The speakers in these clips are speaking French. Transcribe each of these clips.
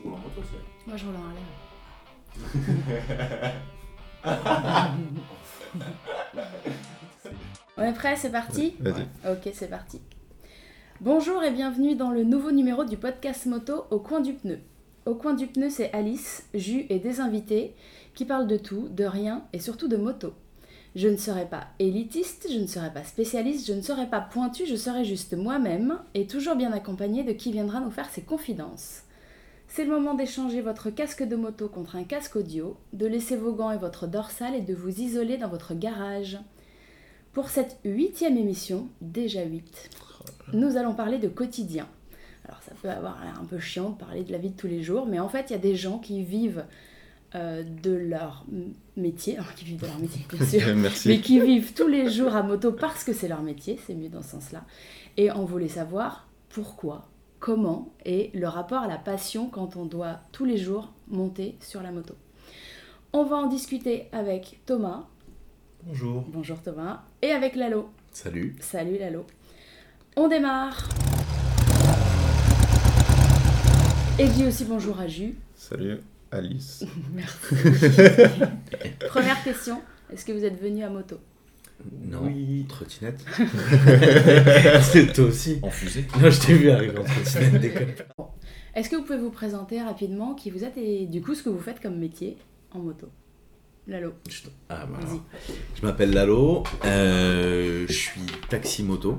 Tu roules en moto, c'est Moi, je roule en Harley. On est prêt, c'est parti Vas-y. Ok, c'est parti. Bonjour et bienvenue dans le nouveau numéro du podcast moto Au coin du pneu. Au coin du pneu, c'est Alice, Jus et des invités qui parlent de tout, de rien et surtout de moto. Je ne serai pas élitiste, je ne serai pas spécialiste, je ne serai pas pointu, je serai juste moi-même et toujours bien accompagnée de qui viendra nous faire ses confidences. C'est le moment d'échanger votre casque de moto contre un casque audio, de laisser vos gants et votre dorsale et de vous isoler dans votre garage. Pour cette huitième émission, déjà huit, nous allons parler de quotidien. Alors ça peut avoir l'air un peu chiant de parler de la vie de tous les jours, mais en fait il y a des gens qui vivent euh, de leur métier, alors qui vivent de leur métier bien sûr, mais qui vivent tous les jours à moto parce que c'est leur métier, c'est mieux dans ce sens-là. Et on voulait savoir pourquoi, comment et le rapport à la passion quand on doit tous les jours monter sur la moto. On va en discuter avec Thomas. Bonjour. Bonjour Thomas. Et avec Lalo. Salut. Salut Lalo. On démarre. Et je dis aussi bonjour à Jus. Salut Alice. Merci. Première question. Est-ce que vous êtes venu à moto? Non, Oui. trottinette. C'est toi aussi. En fusée Non, je t'ai vu arriver en trottinette déconne. Est-ce que vous pouvez vous présenter rapidement qui vous êtes et du coup ce que vous faites comme métier en moto? Lalo, Je Ah, bah. Je m'appelle Lalo, euh, je suis taxi moto.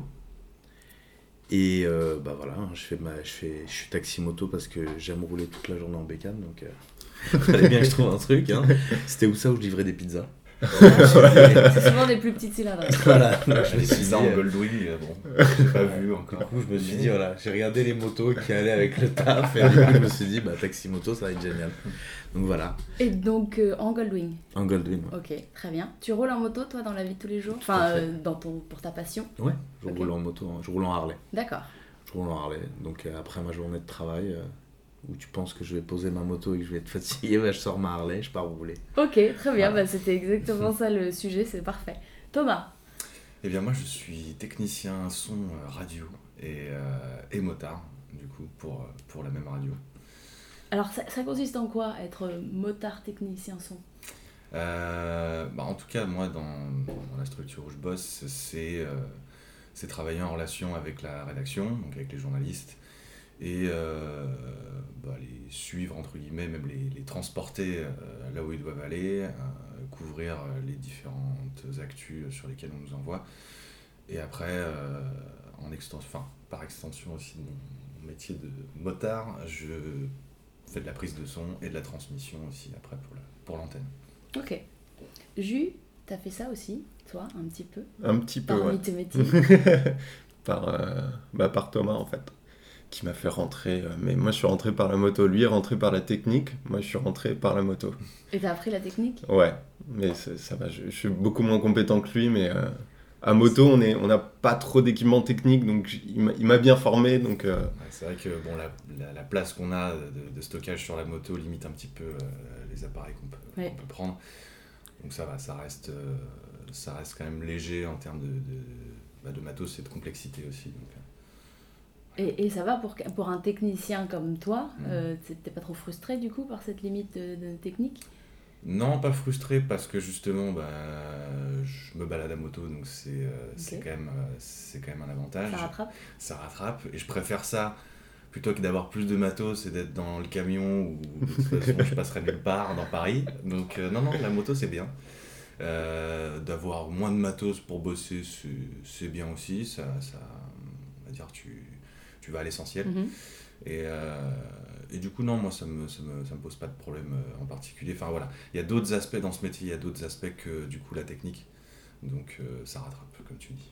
Et euh, bah voilà, je, fais ma, je, fais, je suis taxi moto parce que j'aime rouler toute la journée en bécane, donc euh, fallait bien que je trouve un truc. Hein. C'était où ça où je livrais des pizzas? C'est souvent des plus petites cylindres. Voilà, je me Les suis dit, pizzas en euh, Goldwing, euh, bon, j'ai pas vu Du encore. coup, je me suis dit, voilà, j'ai regardé les motos qui allaient avec le taf, et du coup, je me suis dit, bah, taxi moto, ça va être génial. Donc voilà, Et donc euh, en Goldwing. en Goldwing. Ouais, Ok, très bien. Tu roules en moto toi dans la vie de tous les jours? Tout Enfin, euh, dans ton, pour ta passion? Ouais, je roule en moto, je roule en Harley. D'accord. Je roule en Harley. Donc euh, après ma journée de travail, euh, où tu penses que je vais poser ma moto et que je vais être fatigué, bah, je sors ma Harley, je pars rouler. Ok, très bien. Voilà. Bah, C'était exactement ça le sujet, c'est parfait. Thomas, Eh bien, moi, je suis technicien son euh, radio et, euh, et motard, du coup, pour, euh, pour la même radio. alors ça, ça consiste en quoi être motard technicien son? Euh, bah, en tout cas, moi, dans, dans la structure où je bosse, c'est euh, c'est travailler en relation avec la rédaction, donc avec les journalistes, et euh, bah, les suivre, entre guillemets, même les, les transporter euh, là où ils doivent aller, euh, couvrir les différentes actus sur lesquelles on nous envoie. Et après, euh, en extension, enfin, par extension aussi de mon métier de motard, je fais de la prise de son et de la transmission aussi après pour la- pour l'antenne. Ok. Jus, t'as fait ça aussi, toi, un petit peu? Un petit peu, Parmi ouais. tes métiers. par, euh, bah, par Thomas, en fait, qui m'a fait rentrer. euh, mais moi, je suis rentré par la moto. Lui est rentré par la technique. Moi, je suis rentré par la moto. Et t'as appris la technique? Ouais, mais ça va. Je, je suis beaucoup moins compétent que lui, mais euh, à moto, on est, on n'a pas trop d'équipement technique, donc il m'a- bien formé. Donc, euh, Ouais, c'est vrai que bon, la, la- la place qu'on a de, de stockage sur la moto limite un petit peu euh, les appareils qu'on peut, Ouais. qu'on peut prendre. Donc ça va, ça reste, euh, ça reste quand même léger en termes de, de, bah, de matos et de complexité aussi. Donc, euh, et, et ça va pour, pour un technicien comme toi euh, t'es- pas trop frustré du coup par cette limite de, de technique? Non, pas frustré parce que justement, bah, je me balade à moto, donc c'est euh, quand, même, euh, quand même un avantage. Ça rattrape? Ça rattrape et je préfère ça plutôt que d'avoir plus de matos et d'être dans le camion où de toute façon je passerai nulle part dans Paris. Donc non, non, la moto c'est bien. D'avoir moins de matos pour bosser c'est- c'est bien aussi, ça, ça on va dire tu, tu vas à l'essentiel. Mhm. Et, euh, et du coup non, moi ça me, ça me, ça me pose pas de problème euh, en particulier. Enfin voilà, il y a d'autres aspects dans ce métier, il y a d'autres aspects que du coup la technique. Donc euh, ça rattrape comme tu dis.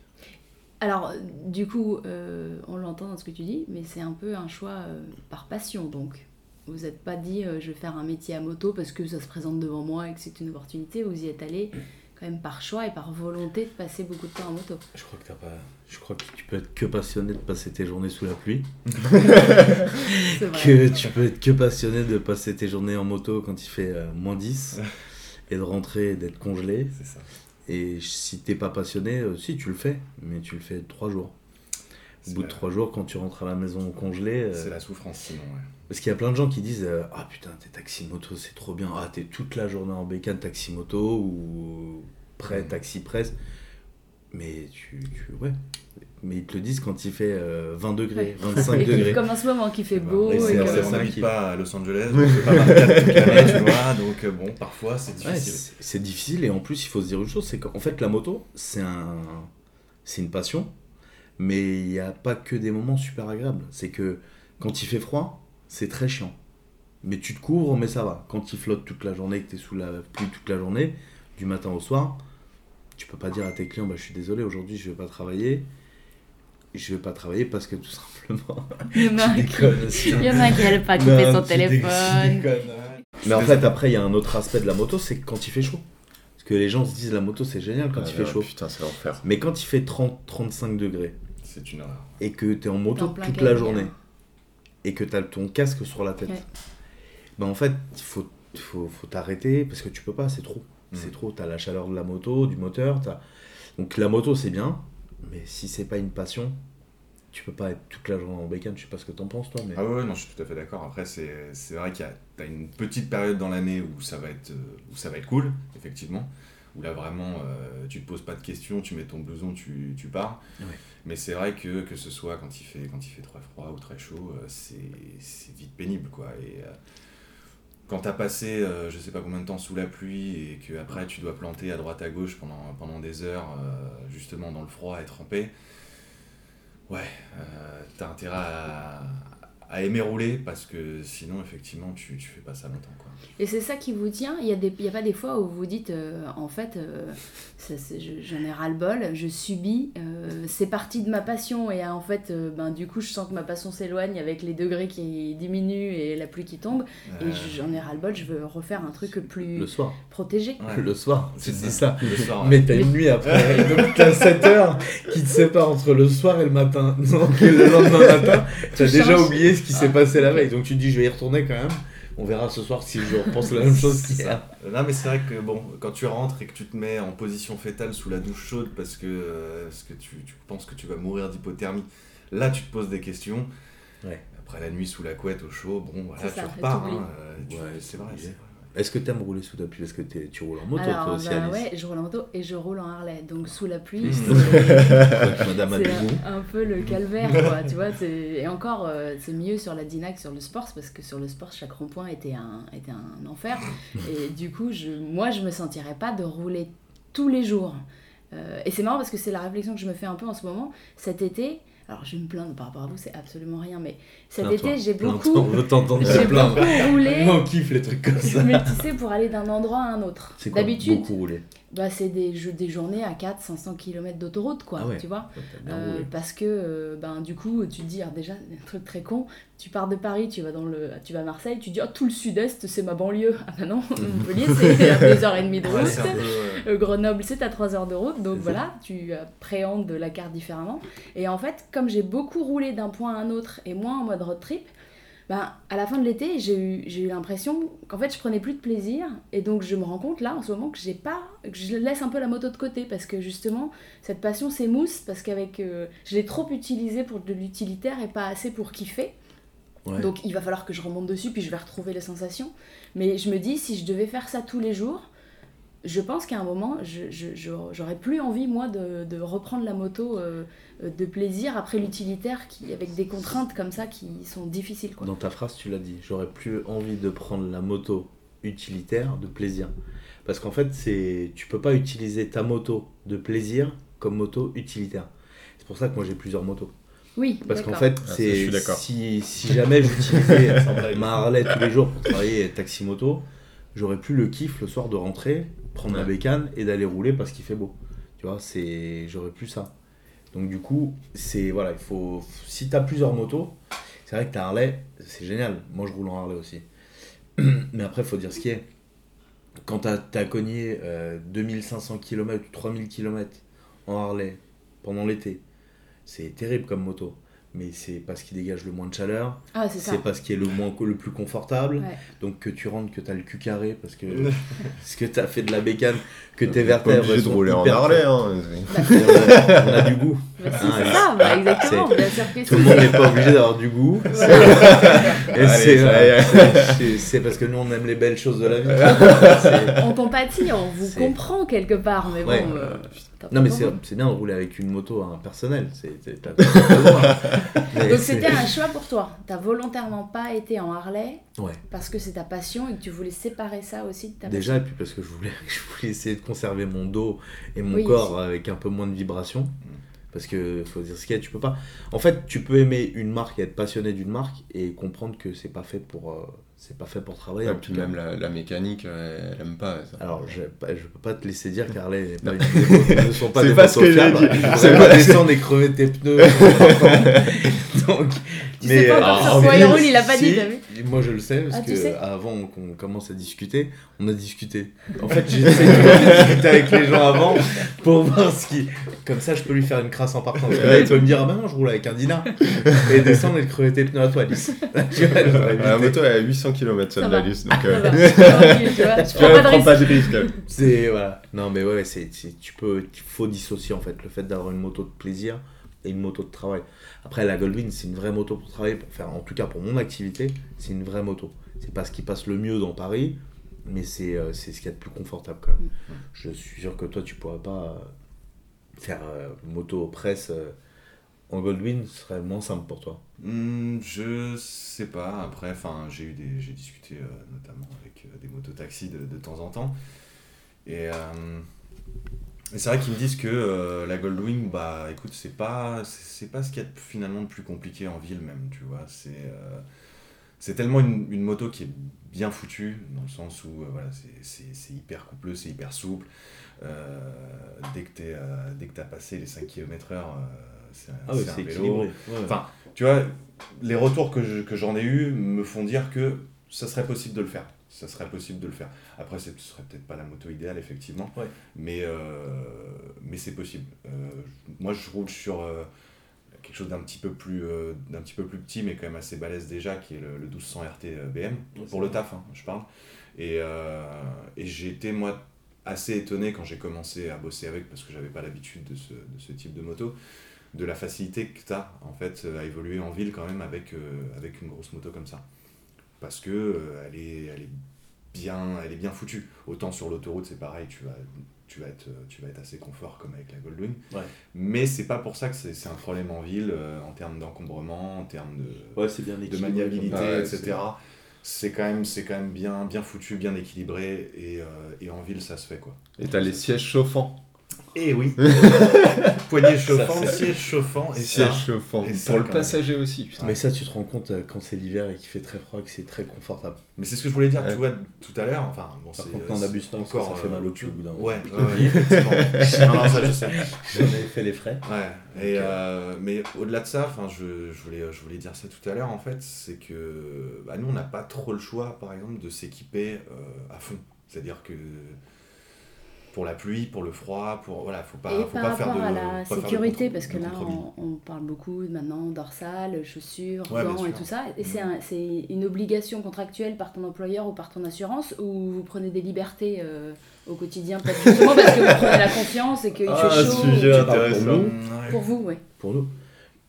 Alors, du coup, euh, on l'entend dans ce que tu dis, mais c'est un peu un choix euh, par passion, donc. Vous n'êtes pas dit, euh, je vais faire un métier à moto parce que ça se présente devant moi et que c'est une opportunité. Vous y êtes allé quand même par choix et par volonté de passer beaucoup de temps en moto. Je crois que t'as pas. Je crois que tu peux être que passionné de passer tes journées sous la pluie. Que tu peux être que passionné de passer tes journées en moto quand il fait euh, moins 10 et de rentrer et d'être congelé. C'est ça. Et si t'es pas passionné, euh, si tu le fais, mais tu le fais trois jours. Au bout de trois jours, quand tu rentres à la maison congelée. euh, C'est la souffrance, sinon. ouais. Parce qu'il y a plein de gens qui disent euh, Ah putain, t'es taxi-moto, c'est trop bien. Ah, t'es toute la journée en bécane taxi-moto ou prêt, Mhm. taxi-presse. Mais tu, tu- Ouais. Mais ils te le disent quand il fait euh, 20 degrés, 25 Et qui- degrés. comme en ce moment qui fait beau. Et et on n'habite pas à Los Angeles, on peut pas 24 toute l'année, tu vois, donc euh, bon, parfois c'est difficile. c'est c'est difficile et en plus il faut se dire une chose, c'est qu'en fait la moto c'est un, c'est une passion, mais il n'y a pas que des moments super agréables. C'est que quand il fait froid, c'est très chiant. Mais tu te couvres, mais ça va. Quand il flotte toute la journée, que tu es sous la pluie toute la journée, du matin au soir, tu peux pas dire à tes clients, bah, je suis désolé, aujourd'hui je vais pas travailler. Je vais pas travailler parce que tout simplement. Il y en a qui- n'arrive pas couper Non, son téléphone. Mais en fait, après, il y a un autre aspect de la moto, c'est quand il fait chaud. Parce que les gens se disent la moto c'est génial quand Ah, il fait chaud. Putain, c'est l'enfer. Mais quand il fait 30-35 degrés C'est une horreur. et que tu es en moto toute la journée et que tu as ton casque sur la tête, Ouais. ben en fait, il faut, faut, faut t'arrêter parce que tu peux pas, c'est trop. C'est trop. Tu as la chaleur de la moto, du moteur. t'as- Donc la moto c'est bien, mais si c'est pas une passion, tu peux pas être toute la journée en bécane. Je sais pas ce que t'en penses toi, mais. Ah ouais, non, je suis tout à fait d'accord. Après, c'est vrai qu'il y a une petite période dans l'année où ça va être euh, où ça va être cool, effectivement. Où là vraiment, euh, tu te poses pas de questions, tu mets ton blouson, tu, tu pars. Ouais. Mais c'est vrai que que ce soit quand il fait quand il fait très froid ou très chaud, euh, c'est c'est vite pénible quoi. Et euh, quand t'as passé euh, je sais pas combien de temps sous la pluie et que après tu dois planter à droite à gauche pendant des heures euh, justement dans le froid et tremper. Ouais, euh, t'as intérêt à, aimer rouler parce que sinon, effectivement, tu, tu fais pas ça longtemps. Et c'est ça qui vous tient Il n'y a, des- il y a pas des fois où vous dites, euh, en fait, euh, ça, j'en ai ras-le-bol, je subis, euh, c'est parti de ma passion, et euh, en fait, euh, ben, du coup, je sens que ma passion s'éloigne avec les degrés qui diminuent et la pluie qui tombe, et j'en ai ras-le-bol, je veux refaire un truc plus Le soir. protégé. ouais, Le soir, c'est c'est ça. Le soir, ouais. Mais t'as une nuit après. Donc t'as 7 heures qui te séparent entre le soir et le matin. Donc le lendemain matin, t'as déjà oublié ce qui s'est Ah, passé la veille. Donc tu te dis je vais y retourner quand même. On verra ce soir si je repense la même chose qu'hier. ça. Non, mais c'est vrai que bon, quand tu rentres et que tu te mets en position fétale sous la douche chaude parce que, euh, parce que tu, tu penses que tu vas mourir d'hypothermie, là tu te poses des questions. Ouais. Après la nuit sous la couette au chaud, bon, voilà, tu ça, repars. hein, euh, tu- Ouais, c'est vrai. Est-ce que t'aimes rouler sous la pluie Est-ce que t'es- tu roules en moto toi Alors, aussi, bah Alice ouais, je roule en moto et je roule en Harley, donc sous la pluie, Mmh. c'est- un, peu le calvaire, quoi, tu vois. Et encore, euh, c'est mieux sur la Dinac que sur le Sport, parce que sur le Sport, chaque rond-point était un, était un enfer. Et du coup, je, moi, je me sentirais pas de rouler tous les jours. Euh, et c'est marrant parce que c'est la réflexion que je me fais un peu en ce moment. Cet été, alors je vais me plaindre par rapport à vous, c'est absolument rien, mais cet été, j'ai beaucoup, On t'entendre beaucoup roulé. Moi, on kiffe les trucs comme ça. Mais tu sais, pour aller d'un endroit à un autre. C'est quoi D'habitude, Beaucoup rouler. bah, c'est des, des journées à 400-500 km d'autoroute, quoi, Ah ouais. tu vois. Euh, roulé. parce que euh, ben, du coup, tu te dis, alors déjà, un truc très con, tu pars de Paris, tu vas, dans le, tu vas à Marseille, tu dis, oh, tout le sud-est, c'est ma banlieue. Ah bah non, Montpellier, c'est à 2h30 de route. euh, Grenoble, c'est à 3 heures de route, donc voilà, tu appréhendes la carte différemment. Et en fait, comme j'ai beaucoup roulé d'un point à un autre et moins en mode road trip, ben, à la fin de l'été, j'ai eu, j'ai eu l'impression qu'en fait, je prenais plus de plaisir. Et donc, je me rends compte là, en ce moment, que j'ai pas, que je laisse un peu la moto de côté parce que justement, cette passion s'émousse parce qu'avec, euh, je l'ai trop utilisée pour de l'utilitaire et pas assez pour kiffer. Ouais. Donc il va falloir que je remonte dessus, puis je vais retrouver les sensations. Mais je me dis, si je devais faire ça tous les jours, je pense qu'à un moment, je, je- je- j'aurais plus envie, moi, de, de reprendre la moto euh, euh, de plaisir après l'utilitaire, qui, avec des contraintes comme ça qui sont difficiles. Quoi. Dans ta phrase, tu l'as dit. J'aurais plus envie de prendre la moto utilitaire de plaisir. Parce qu'en fait, c'est tu peux pas utiliser ta moto de plaisir comme moto utilitaire. C'est pour ça que moi j'ai plusieurs motos. Oui, Parce qu'en fait, Ah, c'est suis d'accord. si, si jamais j'utilisais ma Harley tous les jours pour travailler taxi moto, j'aurais plus le kiff le soir de rentrer, prendre la bécane et d'aller rouler parce qu'il fait beau. Tu vois, c'est j'aurais plus ça. Donc du coup, c'est voilà, il faut si tu as plusieurs motos, c'est vrai que ta Harley, c'est génial. Moi je roule en Harley aussi. Mais après, il faut dire ce qui est. Quand tu as, cogné euh, 2500 km ou 3000 km en Harley pendant l'été, c'est terrible comme moto. Mais c'est parce qu'il dégage le moins de chaleur, Ah, c'est c'est parce qu'il est le, moins, le plus confortable. Ouais. Donc que tu rentres, que tu as le cul carré parce que, parce que tu as fait de la bécane, que tes vertèbres obligé de rouler en Harley. Hein. on a du goût. Bah, si, Ah, c'est ouais. ça, bah, exactement, bien sûr que Tout le monde n'est pas obligé d'avoir du goût. Et Allez, c'est, c'est- c'est- c'est parce que nous on aime les belles choses de la vie. C'est- On compatit, on vous C'est- comprend quelque part, mais bon. Ouais. euh, Non mais pas c'est, bien de rouler avec une moto hein, personnelle. C'est, c'est- t'as- t'as pas besoin. Mais Donc c'était un choix pour toi. T'as volontairement pas été en Harley Ouais. parce que c'est ta passion et que tu voulais séparer ça aussi de ta Déjà et puis parce que je voulais, je voulais essayer de conserver mon dos et mon Oui, corps avec un peu moins de vibrations. Parce que faut dire ce qu'il y a, tu peux pas. En fait, tu peux aimer une marque et être passionné d'une marque et comprendre que c'est pas fait pour, euh, c'est pas fait pour travailler. En cas. même la, la mécanique, euh, elle aime pas ça. Alors, je, pas- je peux pas te laisser dire qu'Harley pas une ne sont pas C'est des pas ce que j'ai dit. C'est pas- descendre et crever tes pneus. Donc, Tu sais pas encore euh, sur quoi il roule, il a pas dit, si, t'as vu Moi, je le sais parce Ah, que sais avant qu'on commence à discuter, on a discuté. En fait, j'essaie de discuter avec les gens avant pour voir ce qui. Comme ça, je peux lui faire une crasse en partant. Parce que là, il peut me dire Ah ben non, je roule avec un Dina. Et descendre et te crever tes pneus à toi, Alice. Tu vois, j'aurais La moto elle est à 800 km Ça celle d'Alice, donc Ça euh, tu vois, je tu prends pas de prends risque. pas de risque. elle. C'est voilà. Non mais ouais, c'est- tu peux il faut dissocier en fait le fait d'avoir une moto de plaisir et une moto de travail. Après la Goldwing, c'est une vraie moto pour travailler pour faire en tout cas pour mon activité, c'est une vraie moto. C'est pas ce qui passe le mieux dans Paris, mais c'est euh, c'est ce qu'il y a de plus confortable quand même. Je suis sûr que toi tu pourrais pas euh, faire euh, moto presse euh, en Goldwing, ce serait moins simple pour toi. Hmm, je sais pas. Après, enfin, j'ai eu des, j'ai discuté euh, notamment avec euh, des mototaxis de, de temps en temps. Et, euh, et c'est vrai qu'ils me disent que euh, la Goldwing, bah, écoute, c'est pas, c'est pas ce qu'il y a de- finalement de plus compliqué en ville même, tu vois. C'est, euh, c'est tellement une, une moto qui est bien foutue dans le sens où, euh, voilà, c'est, hyper coupleux, c'est hyper souple. Dès que t'es, dès que t'as passé les 5 km/h, euh, c'est, Ah ouais, un vélo. équilibré. Ouais. Enfin, tu vois, les retours que, je- que j'en ai eu me font dire que ça serait possible de le faire. Ça serait possible de le faire. Après, ce serait peut-être pas la moto idéale, effectivement, Ouais. mais, euh, mais c'est possible. Euh, moi, je roule sur euh, quelque chose d'un petit, peu plus, d'un petit peu plus petit, mais quand même assez balèze déjà, qui est le, le 1200 RT BM, pour le taf, hein, je parle. Et, et j'ai été, moi, assez étonné quand j'ai commencé à bosser avec, parce que j'avais pas l'habitude de ce, de ce type de moto, de la facilité que tu as en fait à évoluer en ville quand même avec, avec une grosse moto comme ça. Parce que euh, elle, est, elle, est bien, elle est bien foutue. Autant sur l'autoroute, c'est pareil, tu vas, tu, vas être, tu vas être assez confort comme avec la Goldwing. Ouais. Mais c'est pas pour ça que c'est c'est un problème en ville euh, en termes d'encombrement, en termes de, Ouais, c'est bien de maniabilité, Ouais, etc. C'est quand même, c'est quand même bien, bien foutu, bien équilibré et, euh, et en ville ça se fait quoi. Et t'as les sièges chauffants. Et oui, poignée chauffante, siège chauffant et ça, Sièges chauffants. et ça, Pour le même. passager aussi, putain. Mais ça, tu te rends compte euh, quand c'est l'hiver et qu'il fait très froid que c'est très confortable. Mais c'est ce que je voulais dire, Ouais. tu vois, tout à l'heure. Enfin, bon, Par c'est contre, quand on abuse pas, ça fait mal au cul au bout d'un moment. Ouais, ouais, ouais, effectivement. non, non, ça je sais. J'en ai fait les frais. Ouais, et, euh, mais au-delà de ça, enfin, je, je, voulais, je voulais dire ça tout à l'heure, en fait, c'est que bah, nous, on n'a pas trop le choix, par exemple, de s'équiper euh, à fond. C'est-à-dire que pour la pluie, pour le froid, pour voilà, faut pas, Et faut par pas faire rapport de à la faire sécurité, contre- parce que là, on, on parle beaucoup maintenant dorsale, chaussures, Ouais, gants et tout ça. Et c'est un- c'est une obligation contractuelle par ton employeur ou par ton assurance ou vous prenez des libertés euh, au quotidien, peut-être justement parce que vous prenez la confiance et qu'il Ah, fait chaud sujet ou- intéressant. pour nous, Ouais. Pour vous, oui. pour nous.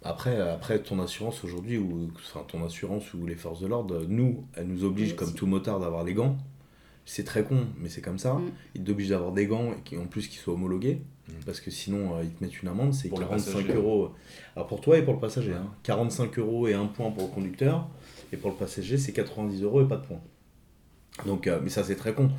Après, après ton assurance aujourd'hui, ou enfin, ton assurance ou les forces de l'ordre, nous, elles nous obligent, Oui, comme tout motard, d'avoir les gants. C'est très con, mais c'est comme ça. Mm. Ils t'obligent d'avoir des gants et qui, en plus qu'ils soient homologués, Mm. parce que sinon euh, ils te mettent une amende, c'est Pour le 45 passager. euros. Alors pour toi et pour le passager, hein. 45 euros et un point pour le conducteur, et pour le passager c'est 90 euros et pas de point. Donc, euh, mais ça c'est très con,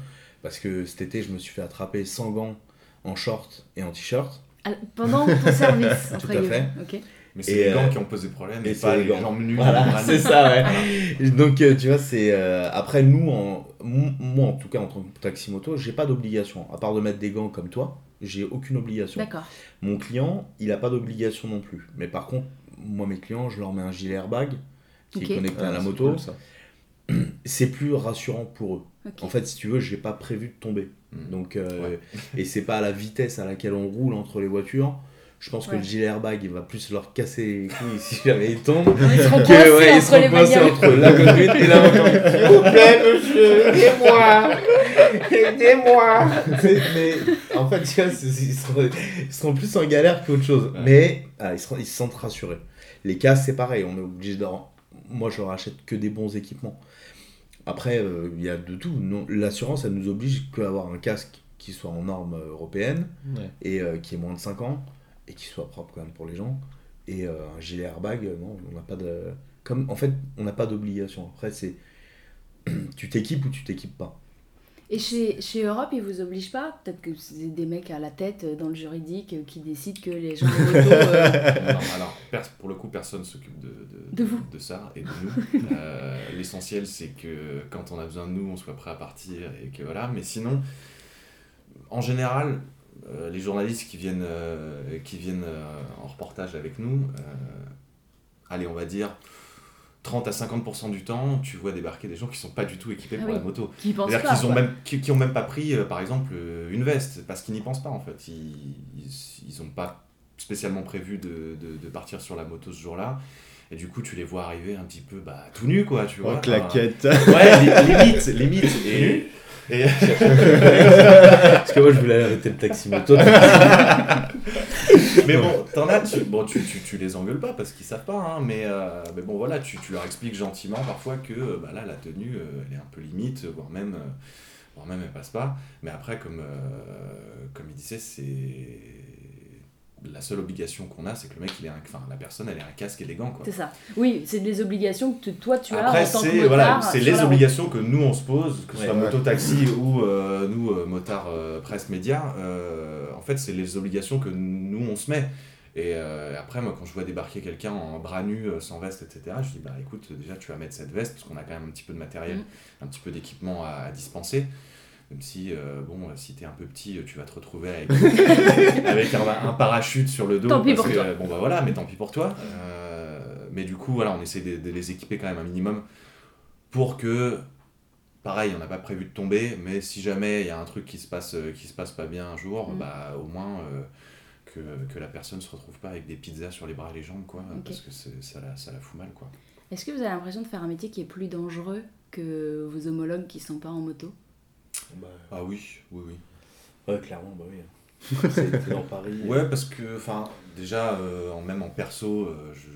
parce que cet été je me suis fait attraper sans gants, en short et en t-shirt. Ah, Pendant ton service, Tout à. Ok. Mais c'est les gants euh, qui ont posé problème et, et pas les les gants. jambes nues. Voilà, c'est ça, ouais. Donc, euh, tu vois, c'est. euh, après, nous, en, moi, en tout cas, en tant que taxi-moto, j'ai pas d'obligation. À part de mettre des gants comme toi, j'ai aucune obligation. D'accord. Mon client, il a pas d'obligation non plus. Mais par contre, moi, mes clients, je leur mets un gilet airbag qui est connecté à Ah, la c'est moto. cool, ça. C'est plus rassurant pour eux. En fait, si tu veux, j'ai pas prévu de tomber. Mm. Donc, euh, Ouais. et c'est pas à la vitesse à laquelle on roule entre les voitures Je pense que le gilet airbag, il va plus leur casser les couilles si jamais ils tombent. Ils seront que, ouais, ils entre seront coincés entre la conduite et la. S'il vous plaît, monsieur, aidez-moi Aidez-moi Mais en fait, tu vois, c'est- ils seront, ils seront plus en galère qu'autre chose. Ouais. Mais ah, ils, seront, ils se sentent rassurés. Les casques, c'est pareil, on est obligé de. Moi, je leur achète que des bons équipements. Après, euh, il y a de tout. Non, L'assurance, elle nous oblige qu'à avoir un casque qui soit en norme européenne Ouais. et euh, qui ait moins de 5 ans et qui soit propre quand même pour les gens. Et euh, un gilet airbag, euh, non, on n'a pas de. Comme, en fait, on n'a pas d'obligation. Après, c'est. tu t'équipes ou tu t'équipes pas. Et chez, chez Europe, ils vous obligent pas? Peut-être que c'est des mecs à la tête euh, dans le juridique euh, qui décident que les gens moto. euh, Non, alors, pour le coup, personne s'occupe de, de, De vous. de ça et de nous. Euh, L'essentiel, c'est que quand on a besoin de nous, on soit prêt à partir et que voilà. Mais sinon, en général, euh, les journalistes qui viennent, euh, qui viennent euh, en reportage avec nous, euh, allez, on va dire 30 à 50% du temps, tu vois débarquer des gens qui sont pas du tout équipés Ah pour oui. la moto. qui pensent C'est-à-dire pas. qu'ils ont même, qui, qui ont même pas pris, euh, par exemple, une veste, parce qu'ils n'y pensent pas en fait. Ils, ils, ils ont pas spécialement prévu de, de, de partir sur la moto ce jour-là. Et du coup, tu les vois arriver un petit peu bah, tout nus, quoi, tu vois. En claquette. Ouais, li- limite, limite. Et, et- Parce que moi, je voulais arrêter le taxi moto. mais bon, t'en as, tu, bon, tu, tu, tu les engueules pas parce qu'ils savent pas, hein, mais, euh, mais bon, voilà, tu, tu leur expliques gentiment parfois que euh, bah, là, la tenue, euh, elle est un peu limite, voire même, euh, voire même elle passe pas. Mais après, comme, euh, comme il disait, c'est. La seule obligation qu'on a, c'est que le mec, il ait un, enfin, la personne, elle ait un casque et des gants. C'est ça. Oui, c'est des obligations que toi tu as Après, en tant que c'est motard. voilà, c'est les route. obligations que nous on se pose, que ce Ouais, soit ouais. moto-taxi ou euh, nous, euh, motards euh, presse média. euh, en fait, c'est les obligations que nous on se met. Et euh, après, moi, quand je vois débarquer quelqu'un en bras nus, sans veste, etc., je dis bah écoute, déjà tu vas mettre cette veste parce qu'on a quand même un petit peu de matériel, Mhm. un petit peu d'équipement à, à dispenser. Même si, euh, bon, si t'es un peu petit, tu vas te retrouver avec, avec un, un parachute sur le dos. Tant pis parce pour que, toi. Bon, bah voilà, mais tant pis pour toi. Euh, mais du coup, voilà, on essaie de, de les équiper quand même un minimum pour que, pareil, on n'a pas prévu de tomber, mais si jamais il y a un truc qui se passe, euh, qui se passe pas bien un jour, Mm. bah au moins euh, que, que la personne se retrouve pas avec des pizzas sur les bras et les jambes, quoi, parce que ça la, ça la fout mal, quoi. Est-ce que vous avez l'impression de faire un métier qui est plus dangereux que vos homologues qui sont pas en moto? Ah oui, oui, oui. Ouais, clairement, bah oui. C'est t'es dans Paris. Ouais, parce que, enfin, déjà, euh, en, même en perso, euh, je,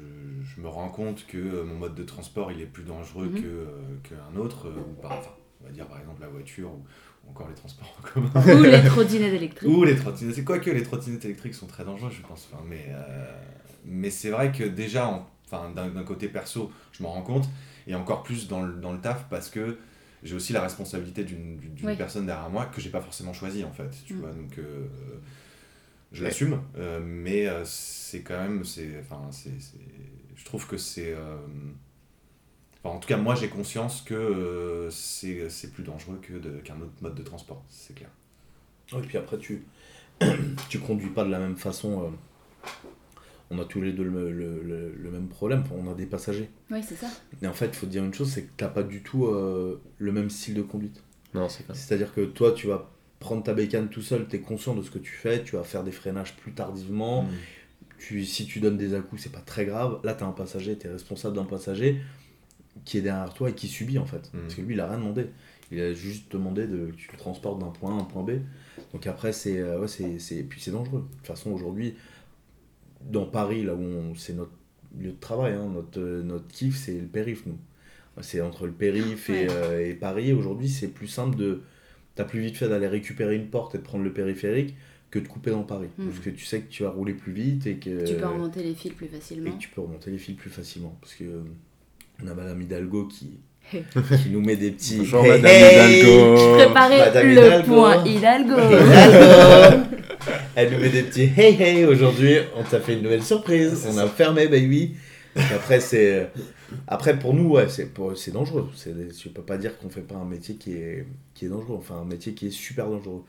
je me rends compte que euh, mon mode de transport, il est plus dangereux que, euh, qu'un autre, euh, ou par, enfin, on va dire par exemple la voiture, ou, ou encore les transports en commun. Ou les trottinettes électriques Ou les trottinettes. C'est quoi que les trottinettes électriques sont très dangereuses, je pense. Enfin, mais euh, mais c'est vrai que déjà, en- enfin, d'un d'un côté perso, je m'en rends compte, et encore plus dans le, dans le taf, parce que j'ai aussi la responsabilité d'une Oui. personne derrière moi que j'ai pas forcément choisie, en fait. Tu Mm. vois, donc euh, je l'assume, euh, mais euh, c'est quand même. c'est Enfin, c'est. c'est- Je trouve que c'est. euh, Enfin, en tout cas, moi, j'ai conscience que euh, c'est c'est plus dangereux que de- qu'un autre mode de transport, c'est clair. Et puis après, tu tu conduis pas de la même façon. On a tous les deux le, le- le- le même problème, Enfin, on a des passagers. Oui, c'est ça. Et en fait, il faut te dire une chose, c'est que t'as pas du tout euh, le même style de conduite. Non, c'est pas. C'est-à-dire que toi, tu vas prendre ta bécane tout seul, tu es conscient de ce que tu fais, tu vas faire des freinages plus tardivement. Tu, si tu donnes des à-coups, c'est pas très grave. Là, tu as un passager, tu es responsable d'un passager qui est derrière toi et qui subit en fait. Mm. Parce que lui, il a rien demandé. Il a juste demandé de, que tu le transportes d'un point A à un point B. Donc après, c'est euh, ouais, c'est puis c'est dangereux. De toute façon, aujourd'hui, dans Paris, là où c'est notre lieu de travail, hein, notre, euh, notre kiff, c'est le périph', nous. C'est entre le périph' et, euh, et Paris. Aujourd'hui, c'est plus simple de. T'as plus vite fait d'aller récupérer une porte et de prendre le périphérique que de couper dans Paris. Mm. Parce que tu sais que tu vas rouler plus vite et que. Tu peux remonter les fils plus et facilement. que tu peux remonter les fils plus facilement. Parce que. euh, On a Madame Hidalgo qui. qui nous met des petits. Bonjour, Hey, Madame hey Hidalgo. Préparez Madame le Hidalgo. point Hidalgo. Hidalgo Elle nous met des petits hey hey aujourd'hui, on t'a fait une nouvelle surprise, on a fermé baby. Donc après c'est après pour nous ouais, c'est pour- c'est dangereux, c'est je peux pas dire qu'on fait pas un métier qui est qui est dangereux, enfin un métier qui est super dangereux.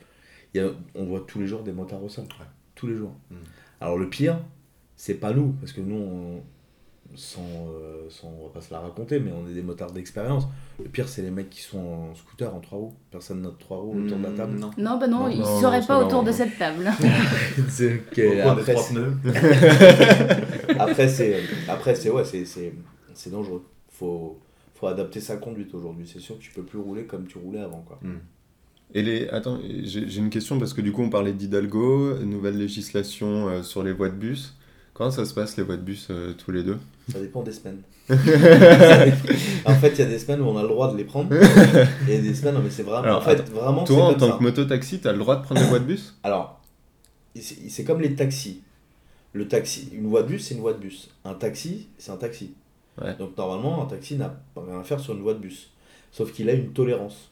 Il y a, on voit tous les jours des motards au sol, Ouais. tous les jours. Mm. Alors le pire, c'est pas nous parce que nous on, sans, euh, sans, on va pas se la raconter, mais on est des motards d'expérience. Le pire, c'est les mecs qui sont en scooter, en trois roues. Personne n'a de trois roues autour de la table. Hmm, Non. Non, bah non, Non, ils non, seraient pas autour de cette table. C'est ok, Au cours des après, après, c'est, après, c'est, ouais, c'est, c'est, c'est dangereux. Faut, faut adapter sa conduite aujourd'hui. C'est sûr que tu peux plus rouler comme tu roulais avant, quoi. Hmm. Et les... Attends, j'ai j'ai une question parce que du coup on parlait d'Hidalgo, nouvelle législation euh, sur les voies de bus. Comment ça se passe les voies de bus euh, tous les deux? Ça dépend des semaines. en fait, il y a des semaines où on a le droit de les prendre. Et il y a des semaines, non, mais c'est vraiment. Alors, en fait, attends, vraiment, Toi en tant ça. que mototaxi, t'as le droit de prendre les voies de bus? Alors, c'est comme les taxis. Le taxi, une voie de bus, c'est une voie de bus. Un taxi, c'est un taxi. Ouais. Donc normalement, un taxi n'a rien à faire sur une voie de bus. Sauf qu'il a une tolérance.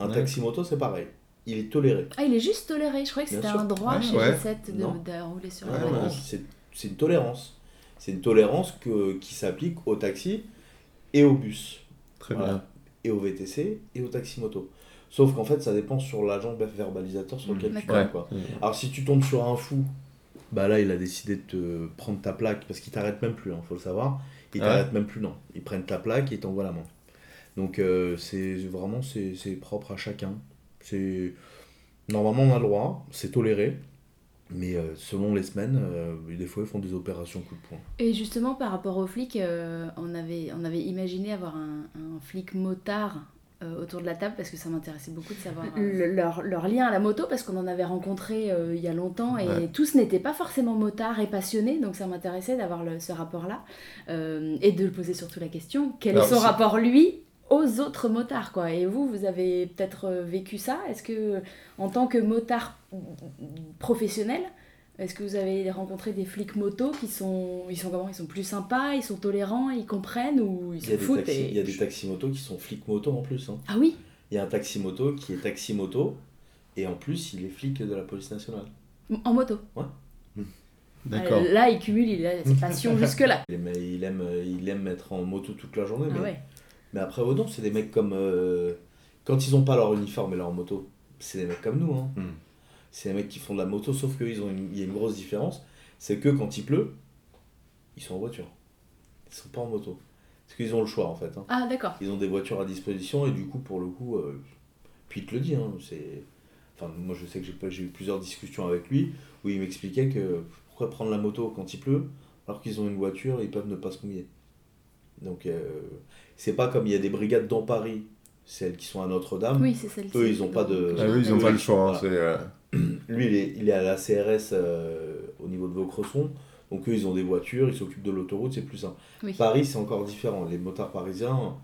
Un Ouais. taxi moto, c'est pareil. Il est toléré. Ah, il est juste toléré. Je croyais que c'était un droit Ouais, chez ouais. G7 de, de rouler sur Ouais, la voie de non, bus. C'est une tolérance. C'est une tolérance que, qui s'applique au taxi et au bus. Très Voilà. bien. Et au VTC et au taxi moto. Sauf qu'en fait, ça dépend sur l'agent verbalisateur sur lequel tu tombes. Quoi. Alors si tu tombes sur un fou, bah là il a décidé de te prendre ta plaque parce qu'il t'arrête même plus, hein, faut le savoir. Il Ah t'arrête même plus, non. Ils prennent ta plaque et t'envoient la main. Donc euh, c'est vraiment c'est c'est propre à chacun. C'est normalement on a le droit, c'est toléré, mais euh, selon les semaines, euh, des fois ils font des opérations coup de poing. Et justement, par rapport aux flics, euh, on, avait, on avait imaginé avoir un, un flic motard euh, autour de la table parce que ça m'intéressait beaucoup de savoir euh, le- leur, leur lien à la moto parce qu'on en avait rencontré euh, il y a longtemps et Ouais. tous n'étaient pas forcément motards et passionnés donc ça m'intéressait d'avoir ce rapport-là euh, et de le poser surtout la question quel Alors, est son rapport lui aux autres motards quoi et vous vous avez peut-être euh, vécu ça est-ce que en tant que motard professionnel est-ce que vous avez rencontré des flics moto qui sont ils sont comment ils sont plus sympas ils sont tolérants ils comprennent ou ils Il y, se a des foutent taxis, et- il y a des taxis moto qui sont flics moto en plus. hein. ah oui Il y a un taxi moto qui est taxi moto et en plus il est flic de la police nationale. en moto D'accord. Euh, là il cumule il a ses passions jusque là Il aime, il, aime, il aime être en moto toute la journée. ah mais, ouais mais après, oh non, c'est des mecs comme. euh, quand ils ont pas leur uniforme et leur moto, c'est des mecs comme nous. Hein. Hmm. C'est des mecs qui font de la moto, sauf qu'il y a une grosse différence. C'est que quand il pleut, ils sont en voiture. Ils sont pas en moto. Parce qu'ils ont le choix en fait. hein. ah d'accord Ils ont des voitures à disposition et du coup, pour le coup, euh, puis il te le dit. Hein, c'est... Enfin, moi je sais que j'ai, pas- j'ai eu plusieurs discussions avec lui où il m'expliquait que pourquoi prendre la moto quand il pleut alors qu'ils ont une voiture et ils peuvent ne pas se mouiller. Donc euh, c'est pas comme il y a des brigades dans Paris, celles qui sont à Notre-Dame. oui c'est celle-ci Eux, ils ont pas de- Ah oui, ils ont pas le choix. hein, Voilà. euh, Lui, il est, il est à la CRS euh, au niveau de Vaucresson. Donc eux, ils ont des voitures, ils s'occupent de l'autoroute, c'est plus simple. oui. Paris, c'est encore différent. Les motards parisiens,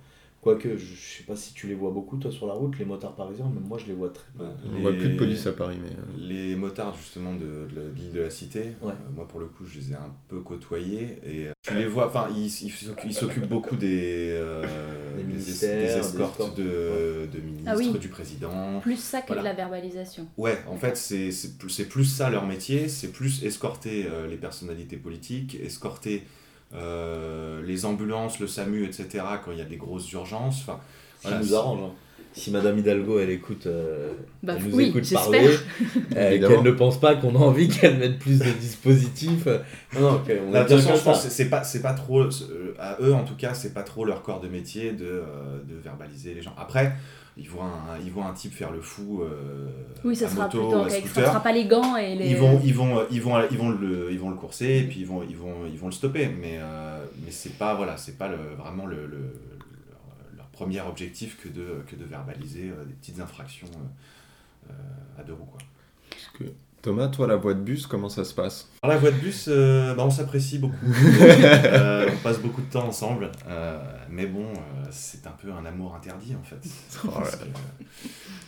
quoique je, je sais pas si tu les vois beaucoup toi sur la route, les motards parisiens, même moi je les vois très peu. Bah, On les- voit plus de police à Paris, mais. euh, Les motards justement de, de l'île de la Cité, Ouais. euh, moi pour le coup je les ai un peu côtoyés et euh, tu les vois, enfin ils ils s'occupent- ils s'occupent beaucoup des, euh, Des des des escortes de, de ministres, Ah oui. du président. plus ça que Voilà. de la verbalisation Ouais, en fait c'est c'est plus, c'est plus ça leur métier, c'est plus escorter euh, les personnalités politiques, escorter euh, les ambulances, le SAMU, etc. quand il y a des grosses urgences. Enfin, Ça voilà, nous arrange. hein. Si Madame Hidalgo, elle écoute, euh, Bah, elle nous oui, écoute parler, euh, qu'elle ne pense pas qu'on a envie qu'elle mette plus de dispositifs. euh, Non, non, Bah, a de bien toute façon, je pense que c'est pas, c'est pas trop, euh, à eux en tout cas, c'est pas trop leur corps de métier de, euh, de verbaliser les gens. Après, ils voient un, ils voient un type faire le fou euh, oui ça à sera moto, plutôt à ok, ça scooter. sera pas les gants et les Ils vont, ils vont, ils vont, ils vont le, ils vont le courser et puis ils vont, ils vont, ils vont le stopper. Mais, euh, mais c'est pas, voilà, c'est pas le, vraiment le, le- leur, leur premier objectif que de, que de verbaliser euh, des petites infractions euh, euh, à deux roues, quoi. Thomas, toi, la voie de bus, comment ça se passe? Alors la voie de bus, euh, bah, on s'apprécie beaucoup. Euh, on passe beaucoup de temps ensemble. Euh, mais bon, euh, c'est un peu un amour interdit en fait. parce, que,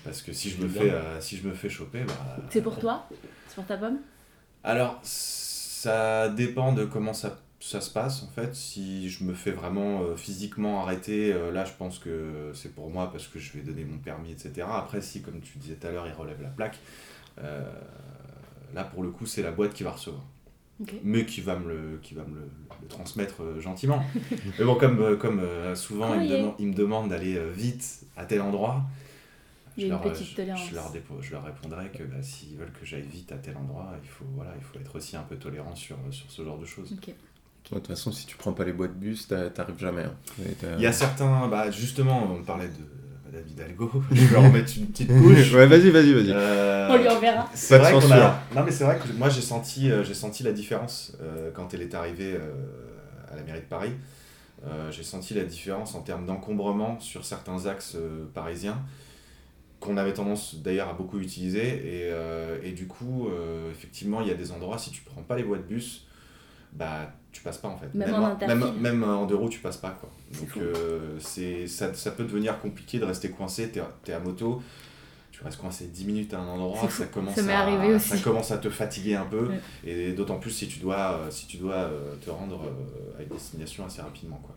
parce que si je me fais, euh, si je me fais choper, bah, c'est pour toi? C'est pour ta pomme? Alors, ça dépend de comment ça, ça se passe en fait. Si je me fais vraiment euh, physiquement arrêter, euh, là je pense que c'est pour moi parce que je vais donner mon permis, etc. Après, si comme tu disais tout à l'heure, il relève la plaque, euh, là pour le coup, c'est la boîte qui va recevoir. Mais qui va me le, qui va me le, le transmettre euh, gentiment. Mais bon, comme, euh, comme euh, souvent, il me, Courrier. demande- il me demande d'aller euh, vite à tel endroit. Je une leur, petite je- tolérance. Je, leur dépo- je leur répondrai que bah, s'ils veulent que j'aille vite à tel endroit, il faut, voilà, il faut être aussi un peu tolérant sur, sur ce genre de choses. De toute façon, si tu prends pas les boîtes bus, t'a- t'arrives jamais. hein. Il y a certains, bah justement, on parlait de Madame Hidalgo, je vais remettre une petite couche. ouais, vas-y, vas-y, vas-y. Euh, On lui enverra. C'est Pas de vrai qu'on censure. a... Non mais c'est vrai que moi j'ai senti, euh, j'ai senti la différence euh, quand elle est arrivée euh, à la mairie de Paris. Euh, j'ai senti la différence en termes d'encombrement sur certains axes euh, parisiens qu'on avait tendance d'ailleurs à beaucoup utiliser et, euh, et du coup euh, effectivement il y a des endroits si tu prends pas les voies de bus bah tu passes pas en fait. Même en interfile. même, même en deux roues tu passes pas quoi. Donc euh, c'est ça, ça peut devenir compliqué de rester coincé. T'es es à moto tu restes coincé 10 minutes à un endroit ça commence Ça à, ça commence à te fatiguer un peu. Ouais. et d'autant plus si tu dois euh, si tu dois euh, te rendre à une destination assez rapidement quoi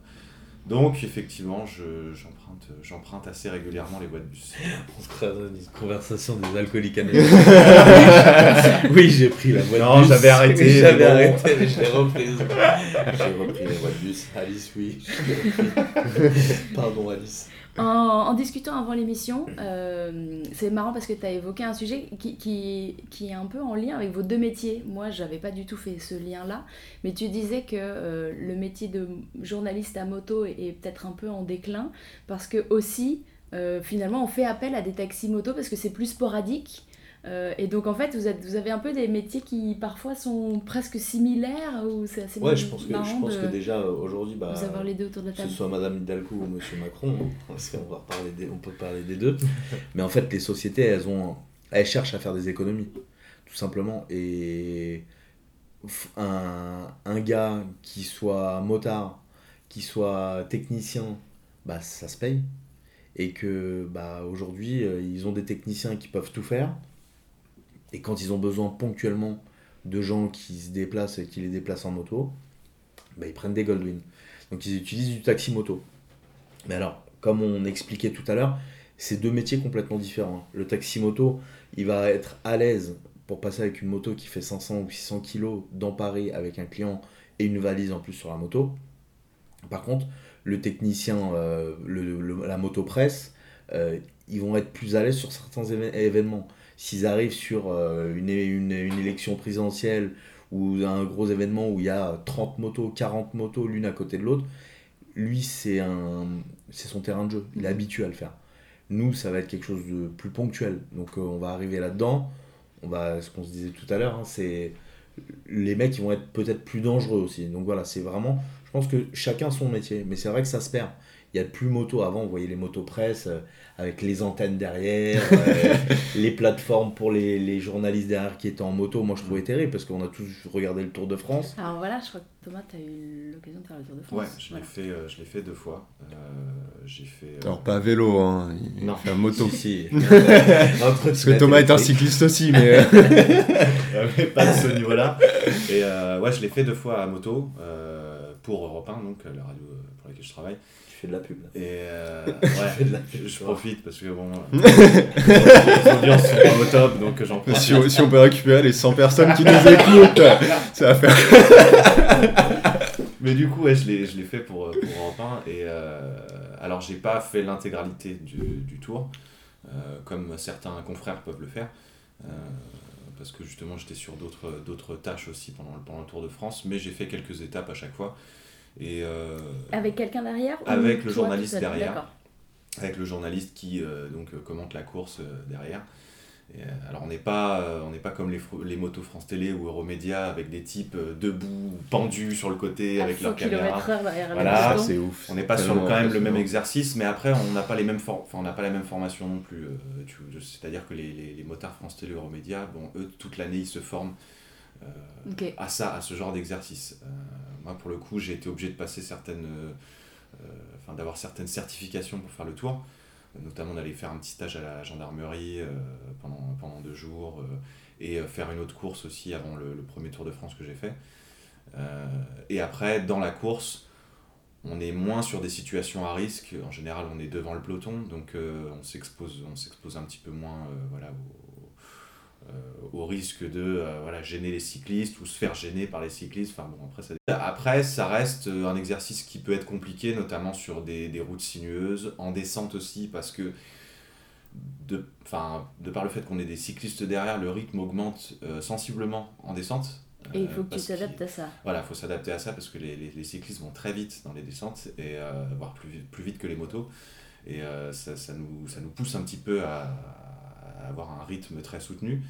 donc effectivement je- j'emprunte j'emprunte assez régulièrement les voies de bus On se crée une conversation des alcooliques anonymes. oui, j'ai pris la voie de Non, bus. j'avais arrêté, J'avais bon. arrêté, mais je l'ai reprise. J'ai repris la voie de bus. Alice, oui. Pardon, Alice. En, en discutant avant l'émission, euh, c'est marrant parce que tu as évoqué un sujet qui, qui, qui est un peu en lien avec vos deux métiers. Moi, j'avais pas du tout fait ce lien-là, mais tu disais que euh, le métier de journaliste à moto est, peut-être un peu en déclin parce que aussi, euh, finalement, on fait appel à des taxis moto parce que c'est plus sporadique. Euh, et donc en fait, vous, êtes, vous avez un peu des métiers qui parfois sont presque similaires ou c'est assez Ouais, je pense que, marrant je pense de, que déjà euh, aujourd'hui, bah, vous avoir les deux autour de la que ce table. soit Madame Hidalgo ou Monsieur Macron, hein, parce qu'on va reparler des, on peut parler des deux. Mais en fait, les sociétés, elles ont, elles cherchent à faire des économies, tout simplement. Et un, un gars qui soit motard, qui soit technicien, bah ça se paye. Et que bah aujourd'hui, euh, ils ont des techniciens qui peuvent tout faire. Et quand ils ont besoin ponctuellement de gens qui se déplacent et qui les déplacent en moto, bah, ils prennent des Goldwyn. Donc ils utilisent du taxi moto. Mais alors, comme on expliquait tout à l'heure, c'est deux métiers complètement différents. Le taxi moto, il va être à l'aise pour passer avec une moto qui fait 500 ou 600 kg dans Paris avec un client et une valise en plus sur la moto. Par contre, le technicien, euh, le, la moto presse, euh, ils vont être plus à l'aise sur certains événements. S'ils arrivent sur euh, une, une, une élection présidentielle ou un gros événement où il y a 30 motos, 40 motos l'une à côté de l'autre, lui c'est un c'est son terrain de jeu, il est habitué à le faire. Nous ça va être quelque chose de plus ponctuel. Donc euh, on va arriver là-dedans, on va ce qu'on se disait tout à l'heure, hein, c'est les mecs ils vont être peut-être plus dangereux aussi. Donc voilà, c'est vraiment je pense que chacun son métier, mais c'est vrai que ça se perd. Il y a plus motos avant, vous voyez les motos presse euh, avec les antennes derrière, euh, les plateformes pour les, les journalistes derrière qui étaient en moto. Moi je trouvais terrible parce qu'on a tous regardé le Tour de France. Alors voilà, je crois que Thomas, tu as eu l'occasion de faire le Tour de France. ouais je l'ai Voilà. fait euh, je l'ai fait deux fois Euh, j'ai fait euh, Alors, pas à vélo, hein. il Non. fait à moto. Si, si. Parce que Thomas est un cycliste aussi, mais. mais pas de ce niveau-là. Et euh, ouais, je l'ai fait deux fois à moto euh, pour Europe 1, donc la radio pour laquelle je travaille. Fais de la pub là. Et euh, fais de la ouais, pub, je, profite parce que bon, euh, les audiences sont pas au top, donc j'en profite. si, on, si on peut récupérer les 100 personnes qui nous écoutent, ça va faire. Mais du coup, ouais, je l'ai je l'ai fait pour, euh, pour Europe 1. Et euh, alors, j'ai pas fait l'intégralité du, du tour, euh, comme certains confrères peuvent le faire. euh, parce que justement, j'étais sur d'autres d'autres tâches aussi pendant, le- pendant le Tour de France. Mais j'ai fait quelques étapes à chaque fois. Et euh, Avec quelqu'un derrière Avec le journaliste derrière. Avec le journaliste qui euh, donc euh, commente la course euh, derrière. Et, euh, alors on n'est pas euh, on n'est pas comme les, les motos France Télé ou Euromédia avec des types euh, debout ou pendus sur le côté À avec 100 leur caméra. Voilà. c'est ouf. On n'est pas sur quand même le même exercice, mais après on n'a pas les mêmes for- enfin, on n'a pas la même formation non plus. euh, C'est-à-dire que les, les, les motards France Télé Euromédia, bon eux toute l'année ils se forment euh, à ça, à ce genre d'exercice. Euh, moi, pour le coup, j'ai été obligé de passer certaines, euh, enfin, d'avoir certaines certifications pour faire le tour, notamment d'aller faire un petit stage à la gendarmerie pendant, pendant deux jours et faire une autre course aussi avant le, le premier Tour de France que j'ai fait. Euh, et après, dans la course, on est moins sur des situations à risque. En général, on est devant le peloton, donc euh, on s'expose, on s'expose un petit peu moins, euh, voilà, au, au risque de euh, voilà, gêner les cyclistes ou se faire gêner par les cyclistes. Enfin, bon, après, ça... après, ça reste euh, un exercice qui peut être compliqué, notamment sur des, des routes sinueuses, en descente aussi, parce que de, de par le fait qu'on ait des cyclistes derrière, le rythme augmente euh, sensiblement en descente. Et il faut que tu t'adaptes à ça. Voilà, il faut s'adapter à ça parce que les, les- les cyclistes vont très vite dans les descentes, et, euh, voire plus, vite- plus vite que les motos. Et euh, ça, ça nous, ça nous pousse un petit peu à avoir un rythme très soutenu.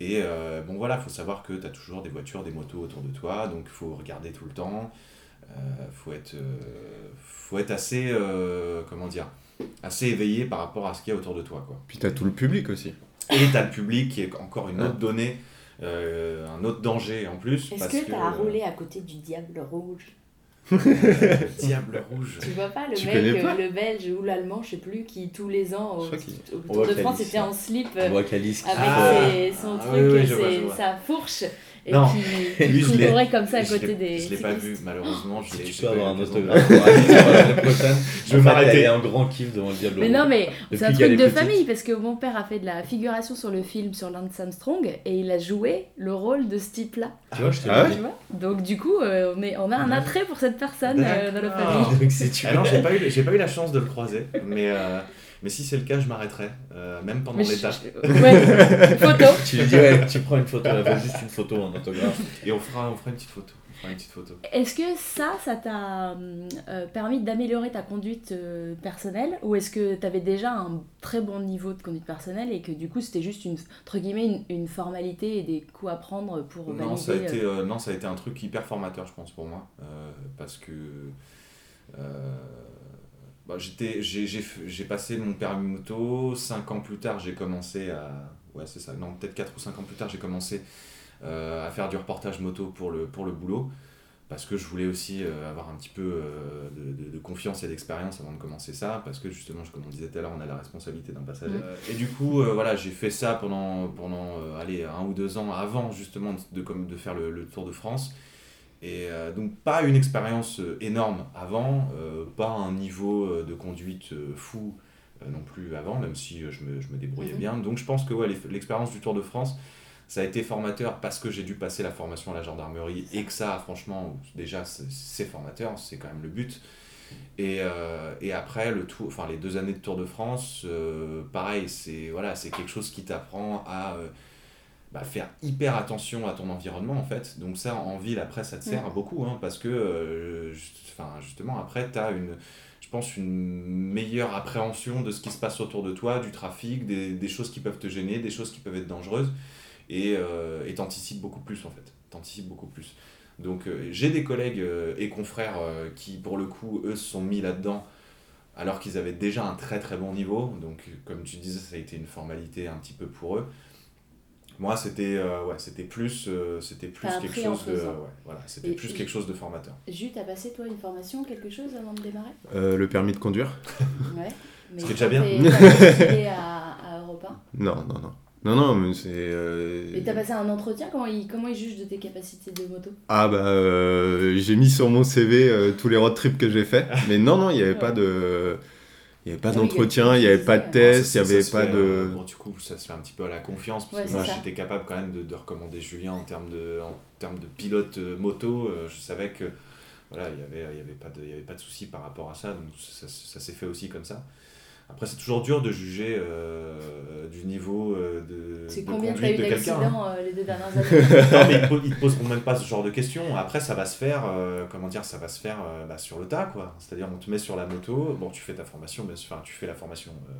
Et euh, bon voilà, il faut savoir que tu as toujours des voitures, des motos autour de toi, donc il faut regarder tout le temps. Il faut, être, euh, faut être assez, euh, comment dire, assez éveillé par rapport à ce qu'il y a autour de toi. Quoi. Puis t'as tout le public aussi. Et tu as le public qui est encore une autre donnée, euh, un autre danger en plus. Est-ce que tu as euh, roulé à côté du diable rouge? Diable rouge. Tu vois pas le Tu mec, pas euh, le belge ou l'allemand, je sais plus, qui tous les ans au, Tour de France était en slip euh, avec Ah. ses- son Ah, truc, oui, oui, ses- vois. sa fourche, et Non. qui, qui je l'ai- courait comme ça à côté des. Je l'ai pas vu, malheureusement. Je tu peux avoir un autographe. Je vais m'arrêter. En grand kiff devant le diable. Mais non, mais c'est un truc de petite. famille parce que mon père a fait de la figuration sur le film sur Lance Armstrong et il a joué le rôle de ce type-là. Tu vois, je te Ah Tu vois? Donc, du coup, euh, on, est, on a un attrait pour cette personne euh, dans la famille. Ah j'ai pas, eu, j'ai pas eu la chance de le croiser, mais, euh, mais si c'est le cas, je m'arrêterai, euh, même pendant l'étape. je- Ouais, photo. Tu lui dis, ouais, tu prends une photo, elle juste une photo en autographe. Et on fera, on fera une petite photo. Une. Est-ce que ça, ça t'a hum, euh, permis d'améliorer ta conduite euh, personnelle? Ou est-ce que tu avais déjà un très bon niveau de conduite personnelle et que du coup c'était juste une, entre guillemets, une, une formalité et des coups à prendre pour Non valider ça, a été, euh, euh, non, ça a été un truc hyper formateur, je pense, pour moi. euh, parce que bah, j'étais, j'ai, j'ai, f- j'ai passé mon permis moto. 5 ans plus tard, j'ai commencé à. Ouais, c'est ça. Non, peut-être 4 ou 5 ans plus tard, j'ai commencé euh, à faire du reportage moto pour le, pour le boulot. Parce que je voulais aussi euh, avoir un petit peu euh, de, de- de confiance et d'expérience avant de commencer ça. Parce que justement, comme on disait tout à l'heure, on a la responsabilité d'un passager. Euh, Et du coup, voilà, j'ai fait ça pendant, pendant allez, un ou deux ans avant justement de, comme de faire le, le Tour de France. Et euh, donc pas une expérience euh, énorme avant, euh, pas un niveau de conduite fou non plus avant, même si je me, je me débrouillais Mhm. bien. Donc je pense que ouais, l'expérience du Tour de France, ça a été formateur parce que j'ai dû passer la formation à la gendarmerie et que ça, franchement, déjà c'est formateur, c'est quand même le but. Et, euh, et après, le tour, enfin, les deux années de Tour de France, euh, pareil, c'est voilà, quelque chose qui t'apprend à euh, bah, faire hyper attention à ton environnement en fait. Donc ça, en ville, après, ça te sert beaucoup hein, parce que euh, juste- justement, après, tu as une, je pense, une meilleure appréhension de ce qui se passe autour de toi, du trafic, des, des choses qui peuvent te gêner, des choses qui peuvent être dangereuses et euh, t'anticipes beaucoup plus en fait. T'anticipes beaucoup plus. Donc euh, j'ai des collègues euh, et confrères euh, qui, pour le coup, eux, se sont mis là-dedans alors qu'ils avaient déjà un très très bon niveau. Donc, comme tu disais, ça a été une formalité un petit peu pour eux. Moi, c'était euh, ouais, c'était plus, euh, c'était plus quelque chose de, ouais, voilà, c'était plus quelque chose de formateur. Jus, t'as passé toi une formation, quelque chose avant de démarrer? Euh, le permis de conduire Ouais. Mais Ce qui est déjà bien. à, à Europe 1 Non, non, non. Non, non, mais c'est. euh, Et t'as passé un entretien? Comment il, comment il juge de tes capacités de moto? Ah bah euh, j'ai mis sur mon CV euh, tous les road trips que j'ai fait, mais non non il n'y avait pas de il y avait pas Ah d'entretien, il n'y avait pas de test, il n'y avait pas de euh, bon, du coup, ça se fait un petit peu à la confiance, parce Ouais, que moi, j'étais capable quand même de, de recommander Julien en termes de, en termes de pilote euh, moto. euh, je savais que voilà, il n'y avait, il y avait pas de, il y avait pas de souci par rapport à ça, donc ça, ça s'est fait aussi comme ça. Après, c'est toujours dur de juger euh, du niveau euh, de, C'est de conduite eu de quelqu'un. hein. d'accidents euh, les deux dernières années Non, mais ils, te poseront même pas ce genre de questions. Après, ça va se faire, euh, comment dire, ça va se faire euh, bah, sur le tas, quoi. C'est-à-dire, on te met sur la moto, bon, tu fais ta formation, sûr, enfin, tu fais la formation, euh,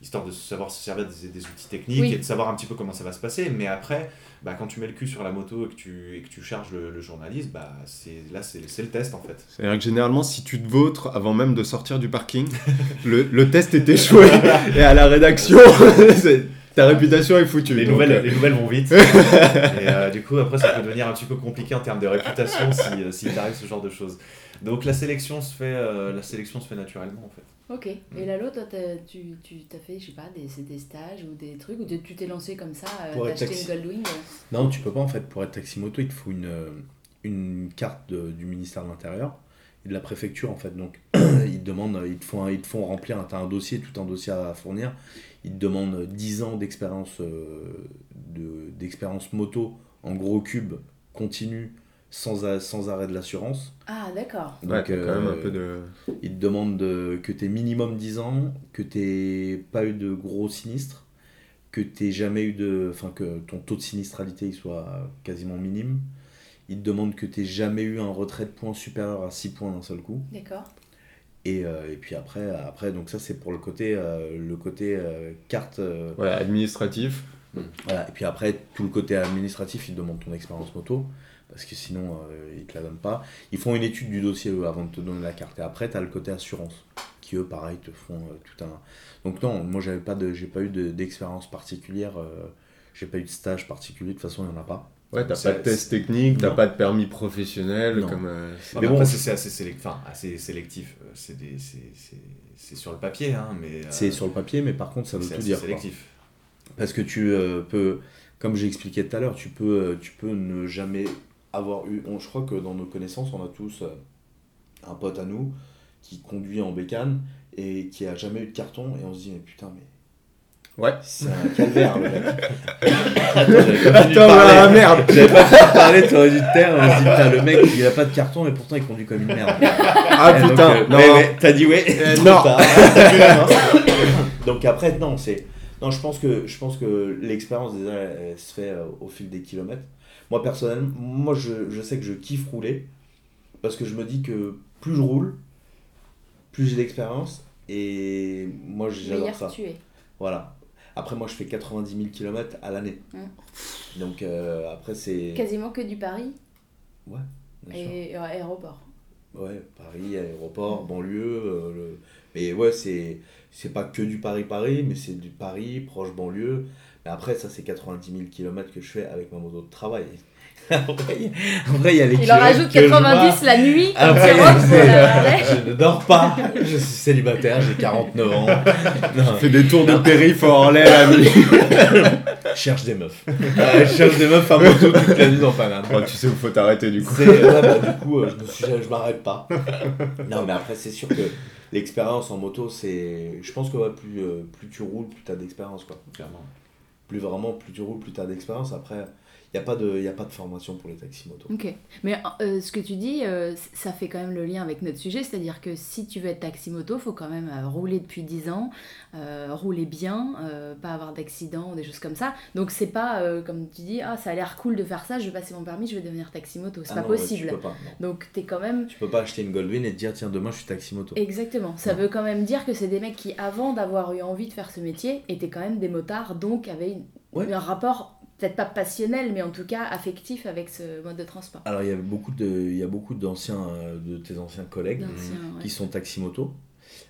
histoire de savoir se servir des, des outils techniques Oui. et de savoir un petit peu comment ça va se passer. Mais après, bah, quand tu mets le cul sur la moto et que tu, et que tu charges le, le journaliste, bah, c'est, là, c'est, c'est le test, en fait. C'est-à-dire que généralement si tu te vautres avant même de sortir du parking, le, le test est échoué et à la rédaction ta réputation est foutue. Les Donc, nouvelles, euh, les nouvelles vont vite. et euh, du coup, après, ça peut devenir un petit peu compliqué en termes de réputation si, euh, s'il t'arrive ce genre de choses. Donc la sélection se fait, euh, la sélection se fait naturellement en fait. Ok. Et Lalo, toi, t'as- tu tu t'as fait, je sais pas, des, des stages ou des trucs, ou tu tu t'es lancé comme ça, euh, acheté taxi- une Goldwing euh, Non, tu peux pas en fait. Pour être taxi-moto, il te faut une, une carte de- du ministère de l'Intérieur et de la préfecture en fait. Donc ils te demandent, ils te font, ils te font remplir, tu as un dossier, tout un dossier à fournir. Ils te demandent 10 ans d'expérience euh, de- d'expérience moto en gros cube continu sans, a- sans arrêt de l'assurance. Ah, d'accord. ouais, Donc, t'as quand même euh, un peu de. Ils te demandent de- que tu aies minimum 10 ans, que tu pas eu de gros sinistres, que t'aies jamais eu de. Enfin, que ton taux de sinistralité il soit quasiment minime. Il te demande que tu jamais eu un retrait de points supérieur à 6 points d'un seul coup. D'accord. Et, euh, et, puis après, après, donc ça c'est pour le côté, euh, le côté euh, carte. Ouais, administratif. Voilà. Et puis après, tout le côté administratif, il demande ton expérience moto. Parce que sinon, ils te la donnent pas. Ils font une étude du dossier eux, avant de te donner la carte. Et après, tu as le côté assurance. Qui eux, pareil, te font tout un. Donc non, moi j'avais pas de, j'ai pas eu d'expérience particulière. j'ai pas eu de stage particulier. De toute façon, il n'y en a pas. Ouais, t'as pas de test technique, t'as pas de permis professionnel. Comme, euh, mais bon, c'est assez. Enfin, assez sélectif. C'est sur le papier, hein, mais. Euh, c'est sur le papier, mais par contre, ça veut tout dire. sélectif. Parce que tu euh, peux, comme j'ai expliqué tout à l'heure, tu peux, tu peux ne jamais avoir eu. On, je crois que dans nos connaissances, on a tous un pote à nous qui conduit en bécane et qui a jamais eu de carton, et on se dit, mais putain, mais Ouais. C'est un calvaire, le mec. Attends, ah, merde J'avais pas pu parler, t'aurais dû te taire. On se dit, putain, le mec, il a pas de carton et pourtant il conduit comme une merde. Ah putain, euh, non. T'as dit ouais euh, Non Donc après, non, c'est. Non, je pense que, je pense que l'expérience déjà, elle, se fait euh, au fil des kilomètres. Moi, personnellement, moi, je, je sais que je kiffe rouler parce que je me dis que plus je roule, plus j'ai d'expérience et moi, j'adore ça. Tu es. Voilà. Après, moi, je fais 90 000 km à l'année. Mmh. Donc, euh, après, c'est. Quasiment que du Paris Ouais. Et aéroport. Ouais, Paris, aéroport, banlieue. Euh, mais ouais, c'est, c'est pas que du Paris-Paris, mais c'est du Paris, proche banlieue. Mais après, ça, c'est 90 000 km que je fais avec ma moto de travail. Après, il y a les Il en rajoute 90 la nuit. Après, je ne dors pas. Je suis célibataire, j'ai 49 ans. Je fais des tours de périph' en l'air la nuit. Je cherche des meufs. je cherche des meufs à moto toute la nuit dans Paname. tu sais où faut t'arrêter du coup. bah, du coup, euh, je me je m'arrête pas. Non, mais après, c'est sûr que l'expérience en moto, c'est. Je pense que plus, euh, plus tu roules, plus tu as d'expérience. quoi. Clairement. Plus vraiment, plus tu roules, plus tu as d'expérience. Après il n'y a, pas de, a pas de formation pour les taxis moto. Ok. Mais euh, ce que tu dis, euh, ça fait quand même le lien avec notre sujet, c'est-à-dire que si tu veux être taxi moto, il faut quand même euh, rouler depuis 10 ans, rouler bien, pas avoir d'accident, des choses comme ça. Donc c'est pas, comme tu dis, ah ça a l'air cool de faire ça, je vais passer mon permis, je vais devenir taxi moto. C'est ah pas possible. Donc tu es quand même... Tu peux pas acheter une Goldwyn et te dire, tiens, demain je suis taxi moto. Exactement. Ça veut quand même dire que c'est des mecs qui, avant d'avoir eu envie de faire ce métier, étaient quand même des motards, donc avaient un rapport peut-être pas passionnel, mais en tout cas affectif avec ce mode de transport. Alors il y a beaucoup de, il y a beaucoup d'anciens, euh, de tes anciens collègues qui sont taximoto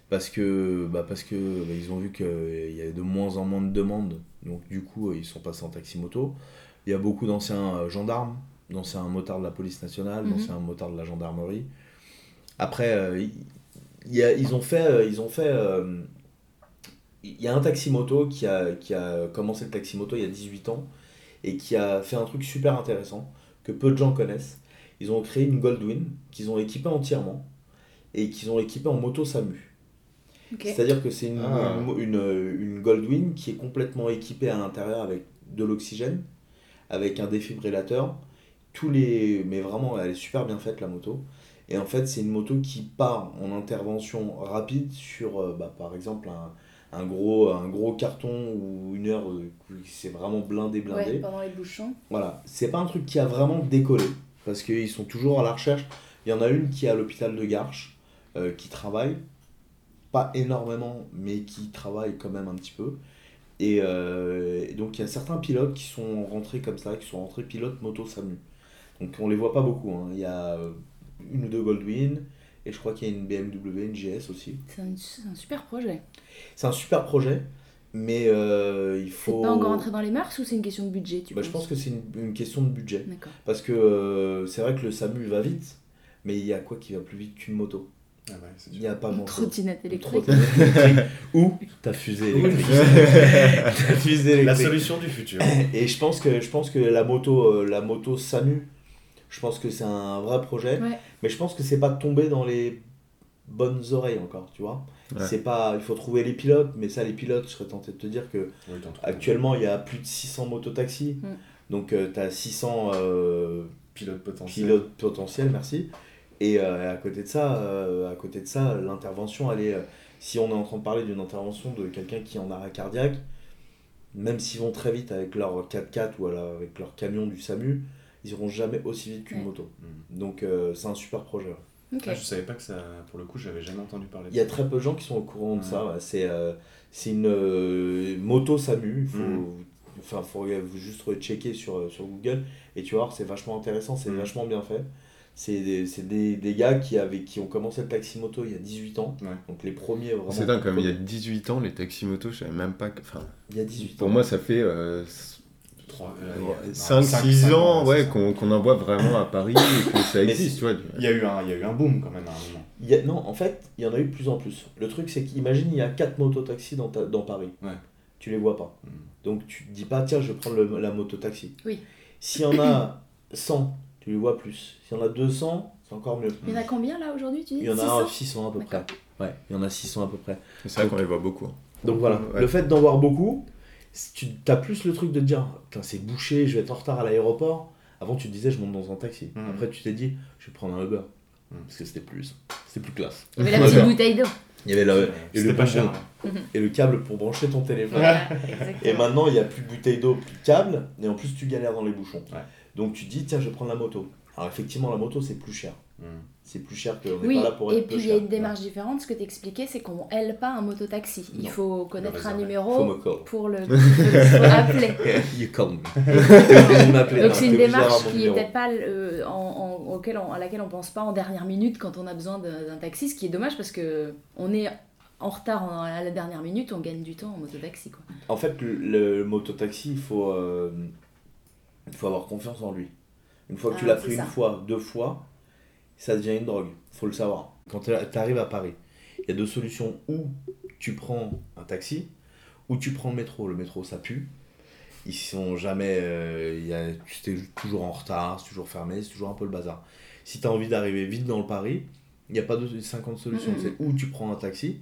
parce que, bah parce que bah, ils ont vu qu'il y avait de moins en moins de demandes, donc du coup ils sont passés en taximoto. Il y a beaucoup d'anciens euh, gendarmes, d'anciens motards de la police nationale, mhm. d'anciens motards de la gendarmerie. Après, euh, il y a, ils ont fait, ils ont fait il y a un taximoto qui a, qui a commencé le taximoto il y a 18 ans et qui a fait un truc super intéressant que peu de gens connaissent. Ils ont créé une Goldwyn qu'ils ont équipée entièrement et qu'ils ont équipée en moto SAMU. C'est-à-dire que c'est une, ah. une, une, Goldwyn qui est complètement équipée à l'intérieur avec de l'oxygène, avec un défibrillateur. Tous les... Mais vraiment, elle est super bien faite la moto. Et en fait, c'est une moto qui part en intervention rapide sur, euh, bah, par exemple, un, un gros, un gros carton ou une heure euh, c'est vraiment blindé, blindé. Ouais, pendant les bouchons. Voilà. C'est pas un truc qui a vraiment décollé parce qu'ils sont toujours à la recherche. Il y en a une qui est à l'hôpital de Garches euh, qui travaille, pas énormément, mais qui travaille quand même un petit peu. Euh, et, donc il y a certains pilotes qui sont rentrés comme ça, qui sont rentrés pilotes moto SAMU. Donc on les voit pas beaucoup. Hein. Il y a une ou deux Goldwyn, et je crois qu'il y a une BMW, une GS aussi. C'est un, super projet. C'est un super projet, mais euh, il faut. C'est pas encore entré dans les mars ou c'est une question de budget tu bah, Je pense que c'est une, question de budget. Parce que euh, c'est vrai que le SAMU va vite, mais il y a quoi qui va plus vite qu'une moto? Ah ouais, il n'y a pas une trottinette électrique. ou ta fusée électrique. ta fusée électrique. La solution du futur. Et je pense que, je pense que la, moto, euh, la moto SAMU, je pense que c'est un vrai projet. Mais je pense que c'est pas tombé dans les bonnes oreilles encore, tu vois. C'est pas, il faut trouver les pilotes, mais ça, les pilotes, je serais tenté de te dire que actuellement, il y a plus de 600 mototaxis. Mm. Donc, euh, tu as 600 euh, pilotes potentiels. Pilotes potentiels, merci. Et euh, à côté de ça, à côté de ça, l'intervention, elle est, si on est en train de parler d'une intervention de quelqu'un qui est en arrêt cardiaque, même s'ils vont très vite avec leur 4x4 ou alors avec leur camion du SAMU, ils iront jamais aussi vite qu'une Ouais. moto. Mm. Donc euh, c'est un super projet. Ok. Ah, je savais pas que ça. Pour le coup, j'avais jamais entendu parler de Il y a très peu de gens qui sont au courant de ça. ouais. C'est euh, c'est une euh, moto SAMU. Il faut, Mm. enfin, faut juste rechecker sur, euh, sur Google et tu vas voir, c'est vachement intéressant, c'est Mm. vachement bien fait. C'est des, c'est des, des gars qui, avaient, qui ont commencé le taxi moto il y a 18 ans. Ouais. Donc les premiers vraiment. C'est dingue, comme il y a 18 ans, les taxis-motos, je savais même pas que. Enfin, Il y a 18 pour ans. moi, ça fait Trois- euh, non, 5-6 cinq ans ouais, qu'on qu'on en voit vraiment à Paris et que ça existe, tu vois. Il y, a eu un, il y a eu un boom quand même à un moment. Il y a- non, en fait, il y en a eu de plus en plus. Le truc, c'est qu'imagine, il y a 4 mototaxis dans, ta- dans Paris. Ouais. Tu les vois pas. Mm. Donc tu te dis pas, tiens, je vais prendre le- la mototaxi. Oui. S'il y en a 100, tu les vois plus. S'il y en a 200, c'est encore mieux. Il y en a combien là aujourd'hui, tu dis? Il y en 600? a 600 à peu près. Ouais, il y en a 600 à peu près. C'est vrai qu'on les voit beaucoup. Donc voilà, Ouais. le fait d'en voir beaucoup, tu as plus le truc de te dire, putain, c'est bouché, je vais être en retard à l'aéroport. Avant, tu te disais, je monte dans un taxi. Mm. Après, tu t'es dit, je vais prendre un Uber. Mm. Parce que c'était plus, c'était plus classe. Il y avait la petite bouteille d'eau. Il y avait la, et, le pas cher. hein. et le câble pour brancher ton téléphone. Et maintenant, il n'y a plus de bouteille d'eau, plus de câble, et en plus, tu galères dans les bouchons. Ouais. Donc, tu te dis, tiens, je vais prendre la moto. Alors, effectivement, la moto, c'est plus cher. Mm. C'est plus cher qu'on n'est Oui, pas là pour être et peu puis il y a une démarche différente. Ce que tu expliquais, c'est qu'on aile pas un mototaxi. Il Non. faut connaître un numéro pour le faut appeler. you Donc c'est une démarche qui est numéro. peut-être pas euh, en, en- auquel on- à laquelle on pense pas en dernière minute quand on a besoin d'un taxi, ce qui est dommage parce que on est en retard à la dernière minute, on gagne du temps en mototaxi quoi. En fait, le, le mototaxi, il faut, euh, faut avoir confiance en lui. Une fois que tu Ah, l'as pris ça. une fois, deux fois, ça devient une drogue. faut le savoir. Quand tu arrives à Paris, il y a deux solutions. Ou tu prends un taxi, ou tu prends le métro. Le métro, ça pue. Ils sont jamais. euh, tu es toujours en retard, c'est toujours fermé, c'est toujours un peu le bazar. Si tu as envie d'arriver vite dans le Paris, il n'y a pas de 50 solutions. C'est ou tu prends un taxi,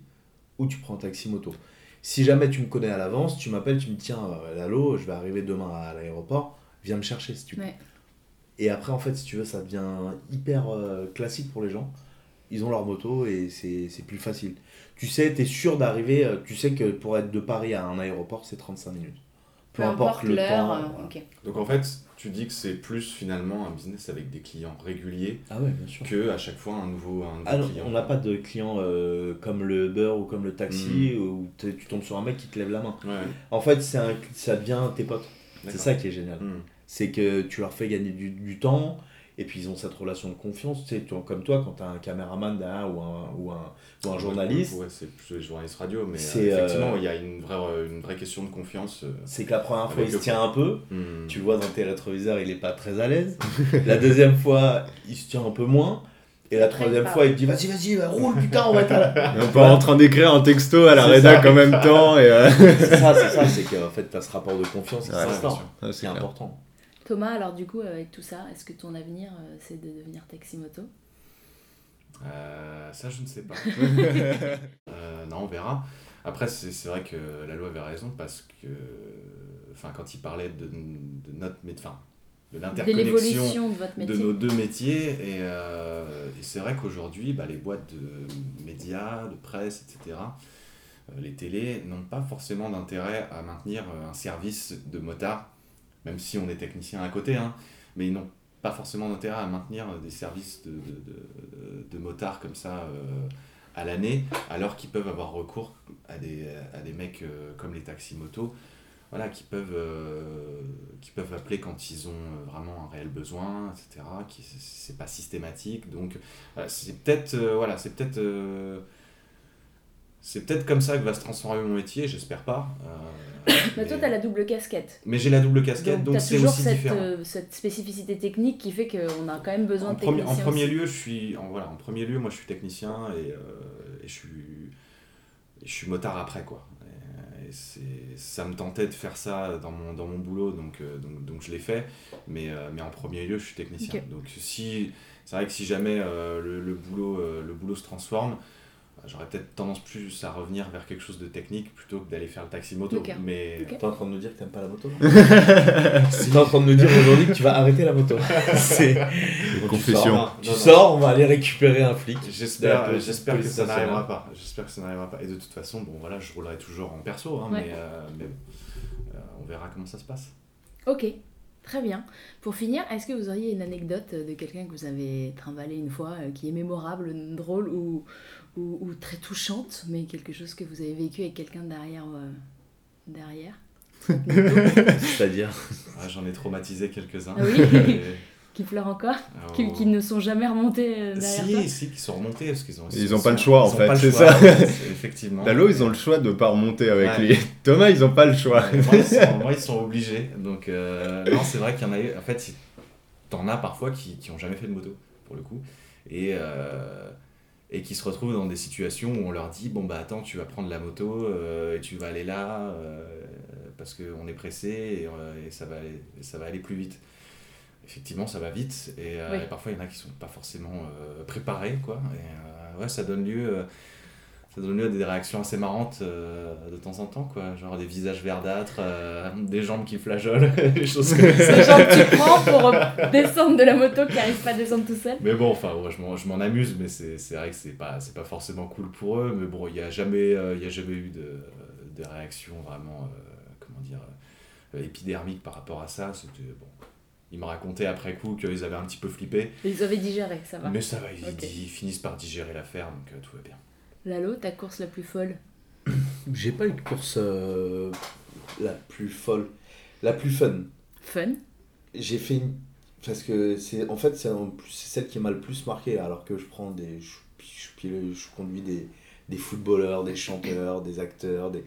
ou tu prends un taxi moto. Si jamais tu me connais à l'avance, tu m'appelles, tu me dis tiens, euh, Lalo, je vais arriver demain à l'aéroport, viens me chercher si tu veux. Ouais. Et après, en fait, si tu veux, ça devient hyper euh, classique pour les gens. Ils ont leur moto et c'est c'est plus facile. Tu sais, tu es sûr d'arriver, euh, tu sais que pour être de Paris à un aéroport, c'est 35 minutes. Peu, importe, le l'heure. temps. euh, voilà. Donc en fait, tu dis que c'est plus finalement un business avec des clients réguliers Ah ouais, bien sûr. que à chaque fois un nouveau, un nouveau Ah non, client. on n'a pas de clients euh, comme le Uber ou comme le taxi où t'es- tu tombes sur un mec qui te lève la main. Ouais, En fait, c'est un, ça devient tes potes. C'est ça qui est génial. Mm. C'est que tu leur fais gagner du, du temps et puis ils ont cette relation de confiance tu sais comme toi quand tu as un caméraman derrière ou un, ou un, ou un journaliste Ouais, c'est plus les journalistes radio, mais C'est, euh, effectivement, euh, il y a une vraie, une vraie question de confiance. euh. c'est que la première fois il se tient un peu Mm. tu vois dans tes rétroviseurs il est pas très à l'aise la deuxième fois il se tient un peu moins et la troisième fois il te dit vas-y vas-y roule putain on va être à. On est pas en train d'écrire un texto à la rédac en même temps et. euh, c'est ça c'est ça c'est qu'en fait tu as ce rapport de confiance qui s'instaure c'est important Thomas, alors du coup avec tout ça, est-ce que ton avenir euh, c'est de devenir taxi moto Euh, ça, je ne sais pas. Euh, non, on verra. Après, c'est vrai que Lalo avait raison parce que, enfin, quand il parlait de, de notre, mé- enfin, de l'interconnexion de nos deux métiers, et, euh, et c'est vrai qu'aujourd'hui, bah, les boîtes de médias, de presse, etc., les télés n'ont pas forcément d'intérêt à maintenir un service de motard, même si on est technicien à côté, hein, mais ils n'ont pas forcément d'intérêt à maintenir des services de, motards comme ça euh, à l'année, alors qu'ils peuvent avoir recours à des, à mecs euh, comme les qui, peuvent, euh, qui peuvent appeler quand ils ont vraiment un réel besoin, etc. Qui, c'est- pas systématique, donc c'est peut-être voilà, c'est peut-être c'est peut-être comme ça que va se transformer mon métier, j'espère pas. euh, Mais toi mais- t'as la double casquette. mais j'ai la double casquette, donc c'est toujours aussi cette, différent. euh, cette spécificité technique qui fait qu'on a quand même besoin En de en premier aussi. lieu, je suis en, voilà, en premier lieu, moi je suis technicien et, euh, et je suis et je suis motard après quoi. Et, ça me tentait de faire ça dans mon dans mon boulot donc donc, donc je l'ai fait mais mais en premier lieu, je suis technicien. Donc si c'est vrai que si jamais le, le boulot le boulot se transforme J'aurais peut-être tendance plus à revenir vers quelque chose de technique plutôt que d'aller faire le taxi moto. Mais. T'es en train de nous dire que t'aimes pas la moto T'es en train de nous dire aujourd'hui que tu vas arrêter la moto. C'est tu confession. sors, Tu Non, non. sors, on va aller récupérer un flic. J'espère, que ça n'arrivera pas. J'espère que ça n'arrivera pas. Et de toute façon, bon voilà, je roulerai toujours en perso, hein, Ouais. mais, euh, mais euh, on verra comment ça se passe. Ok, très bien. Pour finir, est-ce que vous auriez une anecdote de quelqu'un que vous avez trimballé une fois, euh, qui est mémorable, drôle ou, ou, ou très touchante, mais quelque chose que vous avez vécu avec quelqu'un derrière euh, derrière C'est-à-dire Ah, J'en ai traumatisé quelques-uns. Ah oui Et- Qui pleurent encore qui, oh. qui ne sont jamais remontés euh, derrière toi Si, si, qui sont remontés parce qu'ils ont. Ils ont pas le choix, en fait, c'est ça. Effectivement. Lalo, ils ont le choix de pas remonter avec Ouais. lui. Thomas, ils ont pas le choix. Moi, ils sont, moi, ils sont obligés. Donc, euh, non, c'est vrai qu'il y en a eu. En fait, t'en as parfois qui, qui ont jamais fait de moto, pour le coup. Et, euh, et qui se retrouvent dans des situations où on leur dit Bon, bah attends, tu vas prendre la moto euh, et tu vas aller là euh, parce qu'on est pressé et, euh, et ça, va aller, ça va aller plus vite. Effectivement, ça va vite. Et, euh, Oui. et parfois, il y en a qui sont pas forcément préparés, quoi. Et ouais, ça donne lieu. Ça donne lieu à des réactions assez marrantes euh, de temps en temps, quoi. Genre des visages verdâtres, euh, des jambes qui flageolent, des choses comme ça. gens que tu prends pour euh, descendre de la moto qui n'arrivent pas à descendre tout seul Mais bon, enfin, ouais, je m'en- amuse, mais c'est vrai que c'est pas, pas forcément cool pour eux. Mais bon, il n'y a, jamais, euh, y a jamais eu de, de réaction vraiment, comment dire, épidermique par rapport à ça. C'était bon. Ils me racontaient après coup qu'ils avaient un petit peu flippé. Ils avaient digéré, ça va. Mais ça va, ils, finissent par digérer l'affaire, donc tout va bien. Lalo, ta course la plus folle J'ai pas eu de course euh, la plus folle, la plus fun. Fun J'ai fait une. Parce que c'est en fait c'est celle qui m'a le plus marqué alors que je prends des je, je, conduis des, des footballeurs, des chanteurs, des acteurs, des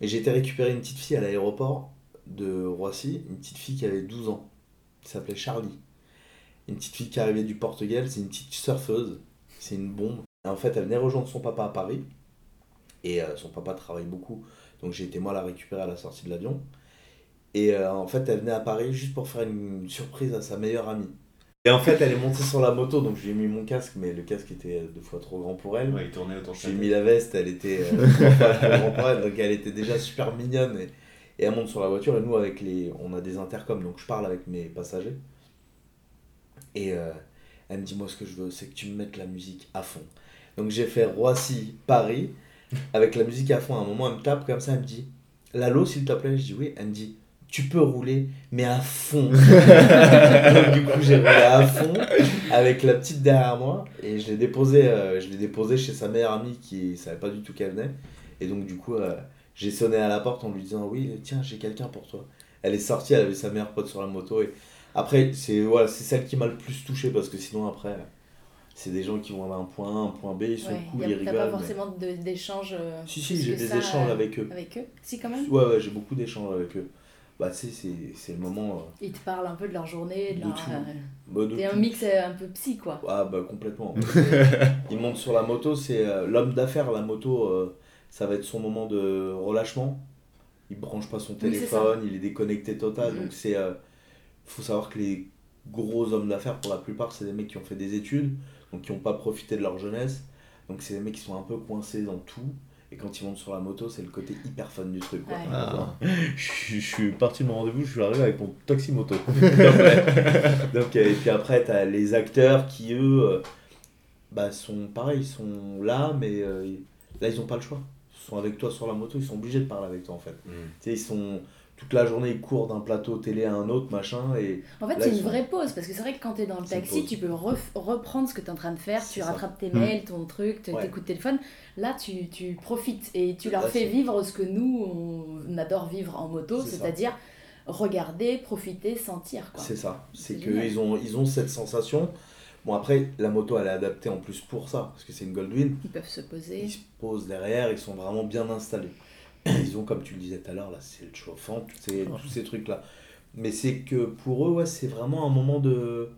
et j'ai été récupérer une petite fille à l'aéroport de Roissy, une petite fille qui avait 12 ans, qui s'appelait Charlie. Une petite fille qui arrivait du Portugal, c'est une petite surfeuse, c'est une bombe. Et en fait, elle venait rejoindre son papa à Paris et euh, son papa travaille beaucoup, donc j'ai été moi la récupérer à la sortie de l'avion. Et euh, en fait, elle venait à Paris juste pour faire une surprise à sa meilleure amie. Et en fait, elle est montée sur la moto, donc je lui ai mis mon casque, mais le casque était deux fois trop grand pour elle. il tournait autour J'ai mis la veste, elle était euh, trois fois trop grand pour elle, donc elle était déjà super mignonne. Et, et elle monte sur la voiture, et nous, avec les, on a des intercoms, donc je parle avec mes passagers. Et euh, elle me dit, moi, ce que je veux, c'est que tu me mettes la musique à fond. Donc j'ai fait Roissy-Paris, avec la musique à fond. À un moment, elle me tape comme ça, elle me dit, Lalo, s'il te plaît, je dis oui. Elle me dit, tu peux rouler, mais à fond. donc du coup, j'ai roulé à fond, avec la petite derrière moi, et je l'ai déposé, euh, je l'ai déposé chez sa meilleure amie qui savait pas du tout qu'elle venait. Et donc du coup, euh, j'ai sonné à la porte en lui disant, oui, tiens, j'ai quelqu'un pour toi. Elle est sortie, elle avait sa meilleure pote sur la moto. Et après, c'est voilà, c'est celle qui m'a le plus touché, parce que sinon, après... C'est des gens qui vont d'un point A à un point B, ils sont Ouais, cool, a- ils T'as rigolent. pas mais- forcément de- d'échanges euh, Si, si, j'ai des ça, échanges euh, avec eux. Avec eux Si, quand même Ouais, ouais, j'ai beaucoup d'échanges avec eux. Bah, tu sais, c'est- c'est le moment. euh, Ils te parlent un peu de leur journée, de De leur... euh, bah, T'es un mix un peu psy, quoi. Ah, bah, complètement. il monte sur la moto, c'est l'homme d'affaires, la moto, ça va être son moment de relâchement. Il branche pas son Oui, c'est téléphone, il est déconnecté total. Mhm. Donc, c'est. faut savoir que les gros hommes d'affaires, pour la plupart, c'est des mecs qui ont fait des études, donc qui n'ont pas profité de leur jeunesse. Donc, c'est des mecs qui sont un peu coincés dans tout. Et quand ils montent sur la moto, c'est le côté hyper fun du truc. Quoi. Ouais. Ah. Je, je suis parti de mon rendez-vous, je suis arrivé avec mon taxi moto. Donc, euh, et puis après, tu as les acteurs qui, eux, euh, bah, sont pareils, ils sont là, mais euh, là, ils n'ont pas le choix. Ils sont avec toi sur la moto, ils sont obligés de parler avec toi en fait. Tu sais, ils sont toute la journée, ils courent d'un plateau télé à un autre, machin, et En fait, c'est une sont- vraie pause, parce que c'est vrai que quand t'es dans le taxi, tu peux reprendre ce que t'es en train de faire, tu ça. rattrapes tes Mm. mails, ton truc, t- Ouais. t'écoutes le téléphone. Là, tu, tu profites et tu leur Là, fais vivre ce que nous, on adore vivre en moto, c'est-à-dire regarder, profiter, sentir. Quoi. c'est ça. C'est qu'ils ont, ils ont cette sensation. Bon, après, la moto, elle est adaptée en plus pour ça, parce que c'est une Goldwyn. Ils peuvent se poser. Ils se posent derrière, ils sont vraiment bien installés. Ils ont, comme tu le disais tout à l'heure, là, c'est le chauffant, tous ces, tous ces trucs-là. Mais c'est que pour eux, ouais, c'est vraiment un moment de,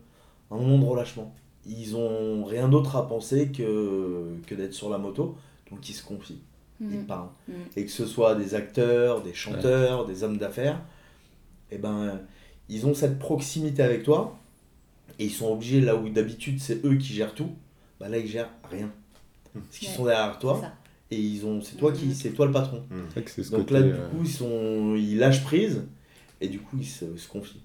un moment de relâchement. Ils ont rien d'autre à penser que, que d'être sur la moto, donc ils se confient, ils Mhm. parlent. Mhm. Et que ce soit des acteurs, des chanteurs, des hommes d'affaires, et ben, ils ont cette proximité avec toi, et ils sont obligés, là où d'habitude c'est eux qui gèrent tout, bah là ils gèrent rien. Parce qu'ils Ouais, sont derrière toi. Et ils ont, c'est toi qui, Mhm. c'est toi le patron. Ce Donc côté, là, du euh, coup, ils sont, ils lâchent prise et du coup, ils se, se confient.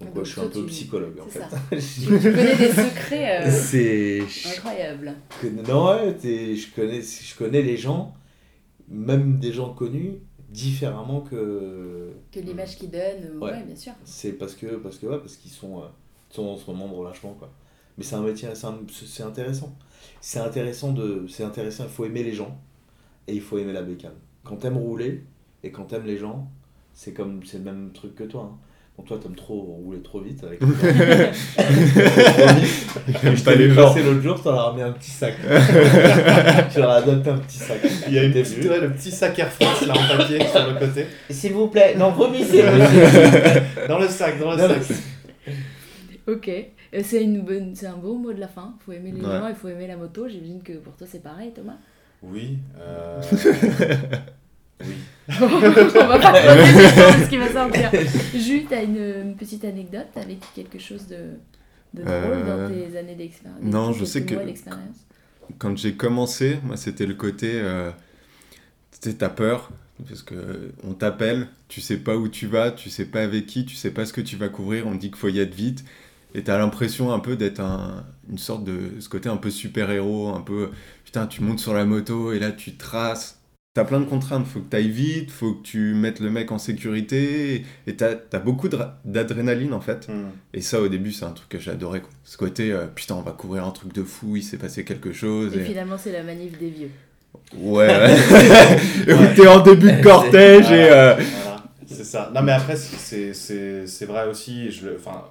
Donc, Donc, moi, je suis un peu tu- psychologue en fait. ça. Tu, connais des secrets euh, C'est, incroyables. je- non ouais, je connais, je connais les gens, même des gens connus, différemment que. Que l'image qu'ils donnent, ouais. Ouais. bien sûr. C'est parce que, parce que ouais, parce qu'ils sont, euh, sont en ce moment de relâchement quoi. Mais c'est un métier, c'est intéressant. C'est intéressant de, c'est intéressant. Il faut aimer les gens et il faut aimer la bécane. Quand t'aimes rouler et quand t'aimes les gens, c'est comme, c'est le même truc que toi. hein. Bon, toi, t'aimes trop rouler trop vite avec. les Je pas l'effort. passer l'autre jour, t'en as ramené un petit sac. tu leur as adopté un petit sac. Il y a une petite, ouais, le petit sac Air France là en papier sur le côté. S'il vous plaît, non, vomissez. Dans le sac, dans le Non, sac. Ok. Euh, C'est une bonne, c'est un beau mot de la fin. Il faut aimer les Ouais. gens, il faut aimer la moto. J'imagine que pour toi c'est pareil, Thomas. Oui. euh, oui. On va pas ce qui va sortir. Jus, t'as une, une petite anecdote vécu quelque chose de, de drôle Euh, dans tes années d'expérience non, je sais que- quand j'ai commencé, moi, c'était le côté. Euh, tu t'as peur, parce que on t'appelle, tu sais pas où tu vas, tu sais pas avec qui, tu sais pas ce que tu vas couvrir, on te dit qu'il faut y être vite, et t'as l'impression un peu d'être un, une sorte de. ce côté un peu super-héros, un peu. Putain, tu montes sur la moto et là tu traces. T'as plein de contraintes, faut que t'ailles vite, faut que tu mettes le mec en sécurité, et t'as as beaucoup d'adrénaline en fait. Hmm. Et ça, au début, c'est un truc que j'adorais. quoi. Ce côté, euh, putain, on va couvrir un truc de fou, il s'est passé quelque chose. Et Et... finalement, c'est la manif des vieux. Ouais, ouais. et où t'es en début de cortège et. euh, Voilà, c'est ça. Non, mais après, c'est- c'est c'est vrai aussi. Je le, enfin,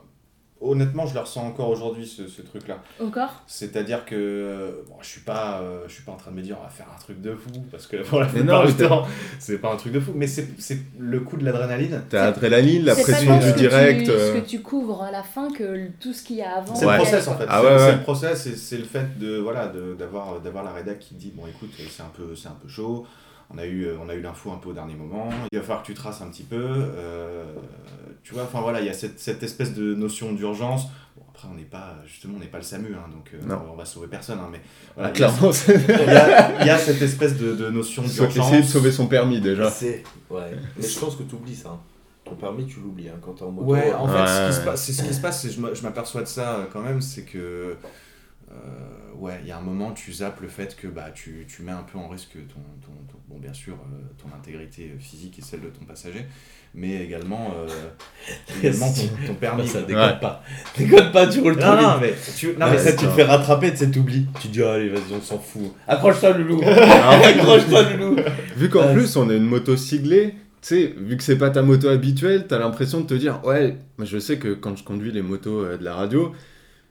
honnêtement, je le ressens encore aujourd'hui, ce, ce truc-là. Encore? C'est-à-dire que euh, bon, je suis pas, euh, je suis pas en train de me dire on va faire un truc de fou parce que pour la plupart non, du temps, c'est pas un truc de fou. Mais c'est c'est le coup de l'adrénaline. T'as l'adrénaline, la C'est pression du direct. Euh, ce que tu couvres à la fin que tout ce qu'il y a avant. C'est Ouais. le process en fait. Ah c'est ouais, c'est ouais. le process et c'est le fait de voilà de- d'avoir d'avoir la rédac qui dit bon écoute c'est un peu c'est un peu chaud. On a eu euh, on a eu l'info un peu au dernier moment. Il va falloir que tu traces un petit peu. euh, tu vois enfin voilà il y a cette, cette espèce de notion d'urgence. Bon après on n'est pas justement on n'est pas le SAMU hein, donc euh, Non. on va sauver personne hein, mais voilà, Clairement, c'est. il y, a, il y a cette espèce de, de notion Faut d'urgence. essayer de sauver son permis déjà. C'est, ouais. Mais je pense que tu oublies ça. hein. Ton permis, tu l'oublies hein, quand t'es en moto. Ouais, en fait, ce qui se Ouais. passe, ce qui se passe, c'est je m'a- je m'aperçois de ça euh, quand même, c'est que euh, ouais, il y a un moment, tu zappes le fait que bah tu, tu mets un peu en risque ton, ton, ton- bon bien sûr euh, ton intégrité physique et celle de ton passager, mais également euh, également ton, ton permis. ça déconne Ouais. pas. Déconne pas, tu roules trop Non, vite. non, mais tu, non, mais ça, tu te fais rattraper, tu sais, t'oublies. Tu dis, allez, vas-y, on s'en fout. Accroche-toi, loulou. Alors, Accroche-toi, loulou. vu qu'en Ouais. plus, on a une moto siglée, tu sais, vu que c'est pas ta moto habituelle, t'as l'impression de te dire, ouais, moi je sais que quand je conduis les motos euh, de la radio,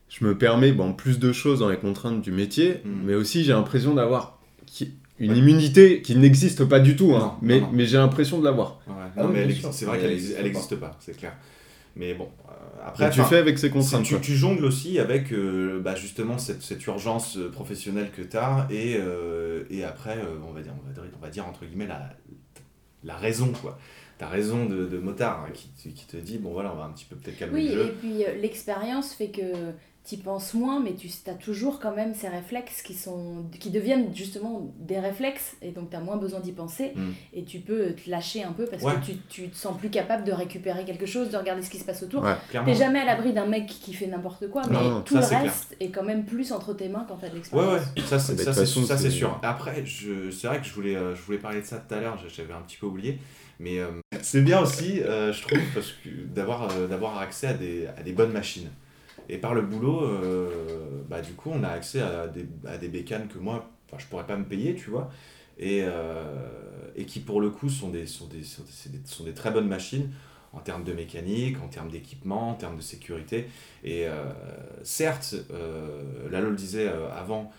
je me permets bon, plus de choses dans les contraintes du métier, Mm. mais aussi j'ai l'impression d'avoir une immunité qui n'existe pas du tout, hein, Non, mais, non, non. mais j'ai l'impression de l'avoir. Ouais, Ah non, mais c'est vrai qu'elle pas. n'existe pas, c'est clair. Mais bon, euh, Après, tu fais avec ces contraintes. tu, jongles aussi avec euh, bah, justement cette, cette urgence euh, professionnelle que tu as et, euh, et après, euh, on, va dire, on, va dire, on va dire entre guillemets la, la raison. quoi. Ta raison de, de motard hein, qui, te- qui te dit bon voilà, on va un petit peu peut-être calmer Oui, le et jeu. puis euh, l'expérience fait que tu penses moins, mais tu as toujours quand même ces réflexes qui, sont, qui deviennent justement des réflexes, et donc tu as moins besoin d'y penser, Mm. et tu peux te lâcher un peu parce Ouais. que tu, tu te sens plus capable de récupérer quelque chose, de regarder ce qui se passe autour. Ouais. T'es jamais à l'abri d'un mec qui fait n'importe quoi, mais Non, tout ça, le clair. reste est quand même plus entre tes mains quand t'as de Ouais, l'expérience. ouais, ça c'est Ah, bah, ça, c'est- ça, sûr. Après, je- c'est vrai que je voulais, euh, je voulais parler de ça tout à l'heure, j'avais un petit peu oublié. Mais euh, c'est bien aussi, euh, je trouve, parce que d'avoir euh, d'avoir accès à des, à des bonnes machines. Et par le boulot, bah, du coup, on a accès à des, à des bécanes que moi, je pourrais pas me payer, tu vois. Et, et qui, pour le coup, sont des, sont, des, sont, des, sont des très bonnes machines en termes de mécanique, en termes d'équipement, en termes de sécurité. Et certes, Lalo le disait avant,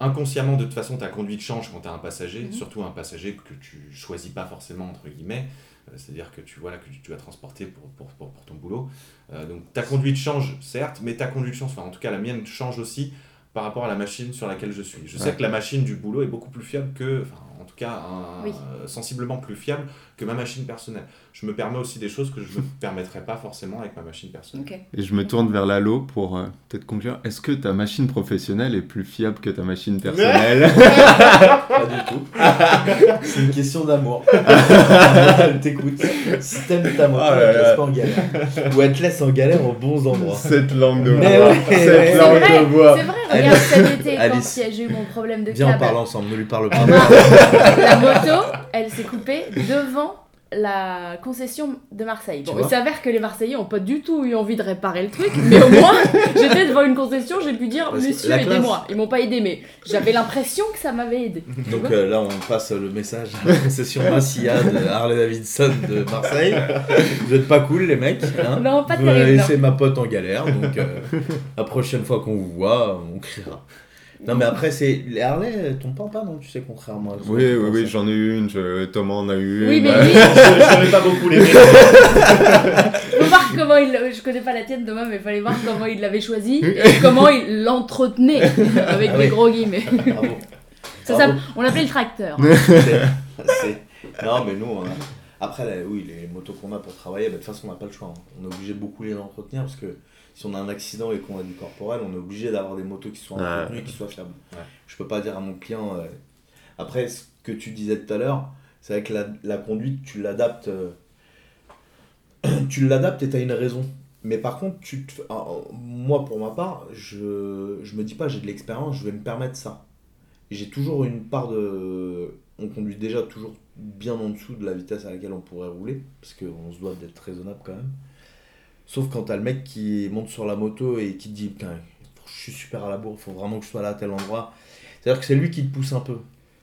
inconsciemment, de toute façon, ta conduite change quand tu as un passager, Mhm. surtout un passager que tu choisis pas forcément, entre guillemets. Euh, C'est-à-dire que tu, voilà, que tu vas transporter pour, pour, pour, pour ton boulot. Euh, donc ta conduite change, certes, mais ta conduite change, enfin en tout cas la mienne change aussi par rapport à la machine sur laquelle je suis. Je sais que la machine du boulot est beaucoup plus fiable que, enfin en tout cas un- Oui. euh, sensiblement plus fiable que ma machine personnelle. Je me permets aussi des choses que je ne me permettrais pas forcément avec ma machine personnelle. Et je me tourne vers Lalo pour euh, peut-être conclure. Est-ce que ta machine professionnelle est plus fiable que ta machine personnelle? Pas du tout. C'est une question d'amour. Elle t'écoute. Si t'aimes ta moto, Ah là elle te laisse pas en galère. Ou elle te laisse en galère aux bons endroits. Cette langue de bois. ouais, Cette langue vrai, de bois. c'est vrai, regarde cet été quand j'ai eu mon problème de Viens, on parle ensemble, ne lui parle Eh pas. La moto, elle s'est coupée devant la concession de Marseille. Bon, il s'avère que les Marseillais ont pas du tout eu envie de réparer le truc, mais au moins, j'étais devant une concession, j'ai pu dire Parce Monsieur, aidez-moi. Ils m'ont pas aidé, mais j'avais l'impression que ça m'avait aidé. Donc euh, là, on passe le message à la concession Massilla de Harley Davidson de Marseille. Vous êtes pas cool, les mecs. Hein Non, pas Vous avez terrible, laissé ma pote en galère, donc euh, la prochaine fois qu'on vous voit, on criera. Non, mais après, c'est les Harley, elles tombent pas en panne, non Tu sais, contrairement à. Oui, oui, oui, j'en ai eu une, je... Thomas en a eu Oui, une. mais euh, lui, je n'avais pas beaucoup les faut voir comment il. Je connais pas la tienne, Thomas, mais il fallait voir comment il l'avait choisi et comment il l'entretenait avec Ah des oui. gros guillemets. Bravo. Ça, Bravo. ça- on l'appelait le tracteur. C'est- Non, mais nous, on a- après, là, oui, les motos qu'on a pour travailler, bah, de toute façon, on n'a pas le choix. hein. On est obligé de beaucoup les entretenir parce que si on a un accident et qu'on a du corporel, on est obligé d'avoir des motos qui soient Ouais. entretenues et qui soient fiables. Ouais. Je peux pas dire à mon client. euh, Après, ce que tu disais tout à l'heure, c'est vrai que la, la conduite, tu l'adaptes. euh, tu l'adaptes et tu as une raison. Mais par contre, tu te fais- ah, moi, pour ma part, je, je me dis pas j'ai de l'expérience, je vais me permettre ça. J'ai toujours une part de. On conduit déjà toujours bien en dessous de la vitesse à laquelle on pourrait rouler, parce qu'on se doit d'être raisonnable quand même. Sauf quand t'as le mec qui monte sur la moto et qui te dit Putain, je suis super à la bourre, faut vraiment que je sois là à tel endroit. C'est-à-dire que c'est lui qui te pousse un peu.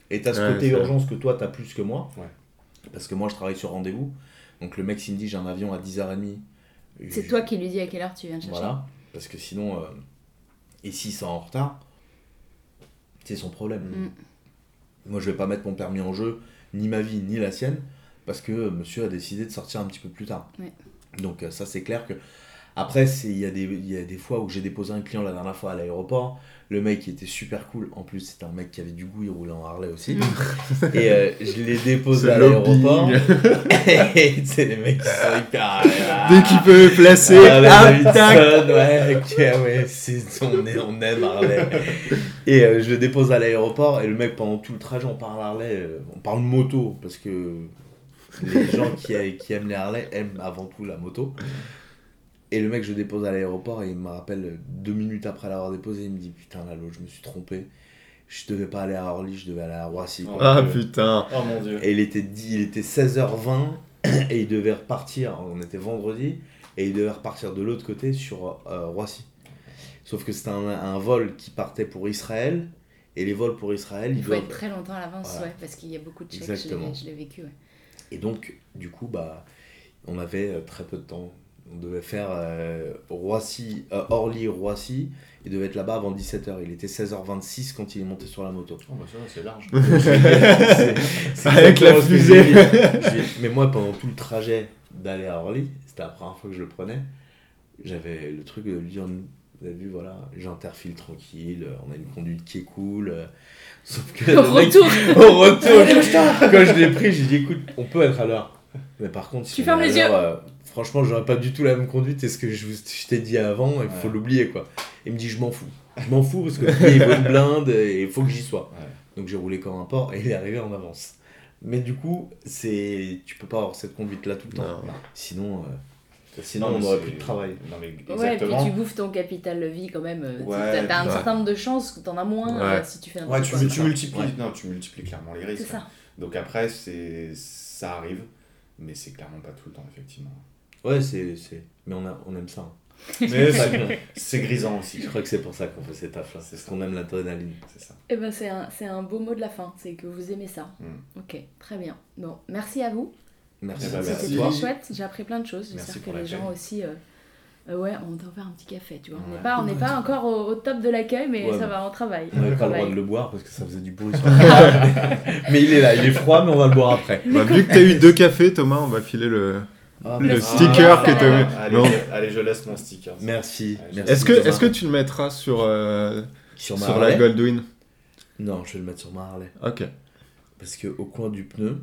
Et t'as ce Ouais, côté c'est vrai. urgence que toi t'as plus que moi. Ouais. Parce que moi je travaille sur rendez-vous. Donc le mec s'il me dit j'ai un avion à 10h30. C'est je- toi qui lui dis à quelle heure tu viens de chercher. Voilà. Parce que sinon, euh, et s'il sort en retard, c'est son problème. Mm. Moi je vais pas mettre mon permis en jeu, ni ma vie, ni la sienne, parce que monsieur a décidé de sortir un petit peu plus tard. Ouais. Donc euh, ça c'est clair que. Après, c'est- il y, a des- il y a des fois où j'ai déposé un client la dernière fois à l'aéroport. Le mec il était super cool. En plus, c'était un mec qui avait du goût, il roulait en Harley aussi. et euh, je l'ai déposé à l'aéroport. et c'est les mecs qui sont hyper. ah, Dès qu'il peut placer, ah. Davidson, ouais, ok, ouais, on, est, on aime Harley. Et euh, je le dépose à l'aéroport, et le mec, pendant tout le trajet, on parle Harley, on parle moto, parce que les gens qui, a- qui aiment les Harley aiment avant tout la moto. Et le mec, je le dépose à l'aéroport, et il me rappelle deux minutes après l'avoir déposé, il me dit Putain, Lalo, je me suis trompé. Je devais pas aller à Orly, je devais aller à Roissy. quoi. Ah putain. Oh mon dieu. Et il était, dit, il était 16h20 et il devait repartir, on était vendredi, et il devait repartir de l'autre côté sur euh, Roissy. Sauf que c'était un, un vol qui partait pour Israël, et les vols pour Israël, Il ils faut doivent... être très longtemps à l'avance, Voilà. ouais, parce qu'il y a beaucoup de chèques, je l'ai- Exactement. je l'ai vécu. Ouais. Et donc, du coup, bah, on avait euh, très peu de temps. On devait faire euh, Roissy, euh, Orly-Roissy, il devait être là-bas avant 17h. Il était 16h26 quand il est monté sur la moto. Oh bah ça, c'est large. C'est- Avec la fusée. Mais moi, pendant tout le trajet d'aller à Orly, c'était la première fois que je le prenais, j'avais le truc de lui dire Vous avez vu, voilà, j'interfile tranquille, on a une conduite qui est cool. Sauf que. Au mec- retour, au retour, quand je l'ai pris, j'ai dit Écoute, on peut être à l'heure. Mais par contre, si Tu fermes les l'heure, euh, franchement, j'aurais pas du tout la même conduite. Et ce que je, t'ai dit avant, il faut l'oublier, quoi. Il me dit Je m'en fous. Je m'en fous parce que le prix, il vaut une blinde et il faut que j'y sois. Ouais. Donc j'ai roulé comme un porc et il est arrivé en avance. Mais du coup, c'est tu peux pas avoir cette conduite là tout le temps. Non. Sinon, euh, sinon Non, on n'aurait plus de travail. Non, mais ouais, et puis exactement. tu bouffes ton capital de vie quand même. euh, Ouais, t'as un ouais. certain nombre de chances que t'en as moins Ouais. euh, si tu fais Ouais, n'importe tu, quoi. tu multiplies, Ouais. non, tu multiplies clairement les C'est risques. ça. Donc après, ça arrive, mais c'est clairement pas tout le temps, effectivement. Ouais, c'est. Mais on, a, on aime ça. hein. Mais C'est grisant aussi. Je crois que c'est pour ça qu'on fait ces tafs là. C'est ça. qu'on aime l'adrénaline. C'est ça. Eh ben c'est un, un beau mot de la fin, c'est que vous aimez ça. Mm. Ok, très bien. Bon, merci à vous. Merci. Eh ben, C'était très chouette, j'ai appris plein de choses. J'espère que les gens aussi... euh, euh, ouais, on doit faire un petit café, tu vois. On n'est pas, on n'est pas encore au, au top de l'accueil, mais Ouais, ça va, on travaille. On n'avait pas le droit de le boire parce que ça faisait du bruit sur le Mais il est là, il est froid, mais on va le boire après. Bah, vu que t'as eu deux cafés, Thomas, on va filer le, Ah, le merci. sticker Ah, que va. mis. Allez, Non. allez, je laisse mon sticker. Merci. Merci Est-ce que, est-ce que tu le mettras sur, euh, sur, la Goldwyn? Non, je vais le mettre sur ma Harley. Ok. Parce que au coin du pneu,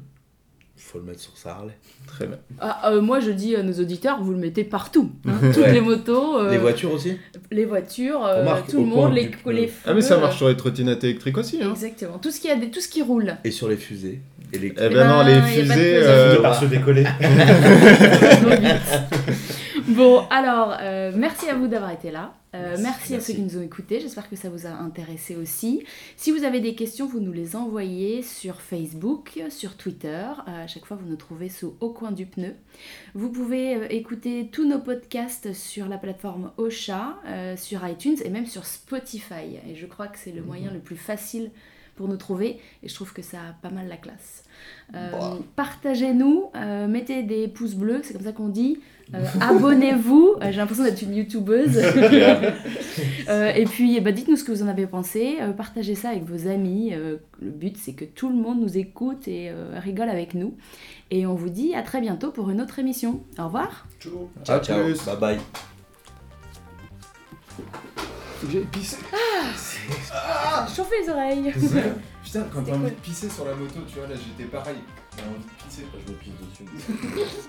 faut le mettre sur sa Harley. Très bien. Ah, euh, moi, je dis à nos auditeurs, vous le mettez partout. hein. Toutes Ouais. les motos, euh, Les voitures aussi les voitures, euh, Remarque, tout le monde, les, du les Ah, mais ça marche sur les trottinettes électriques aussi. Hein. Exactement. Tout ce qui, a des, tout ce qui roule. Et sur les fusées électriques. Eh Eh ben non, ben, les y a pas de fusées. euh, De par se décoller. Bon, alors, euh, merci à vous d'avoir été là. Euh, merci, Merci, à merci. ceux qui nous ont écoutés. J'espère que ça vous a intéressé aussi. Si vous avez des questions, vous nous les envoyez sur Facebook, sur Twitter. Euh, à chaque fois, vous nous trouvez sous Au coin du pneu. Vous pouvez écouter tous nos podcasts sur la plateforme Ocha, sur iTunes et même sur Spotify. Et je crois que c'est le moyen le plus facile pour nous trouver. Et je trouve que ça a pas mal la classe. Euh, Partagez-nous, euh, mettez des pouces bleus, c'est comme ça qu'on dit. Euh, Abonnez-vous, Euh, j'ai l'impression d'être une youtubeuse. Euh, et puis bah, dites-nous ce que vous en avez pensé, Euh, partagez ça avec vos amis. Euh, le but c'est que tout le monde nous écoute et euh, rigole avec nous. Et on vous dit à très bientôt pour une autre émission. Au revoir. Ciao, ciao. Bye bye. Faut que j'aille pisser. Chauffez les oreilles. Putain, quand t'as envie cool. de pisser sur la moto, tu vois, là j'étais pareil. J'ai envie de pisser. Je me pisse dessus.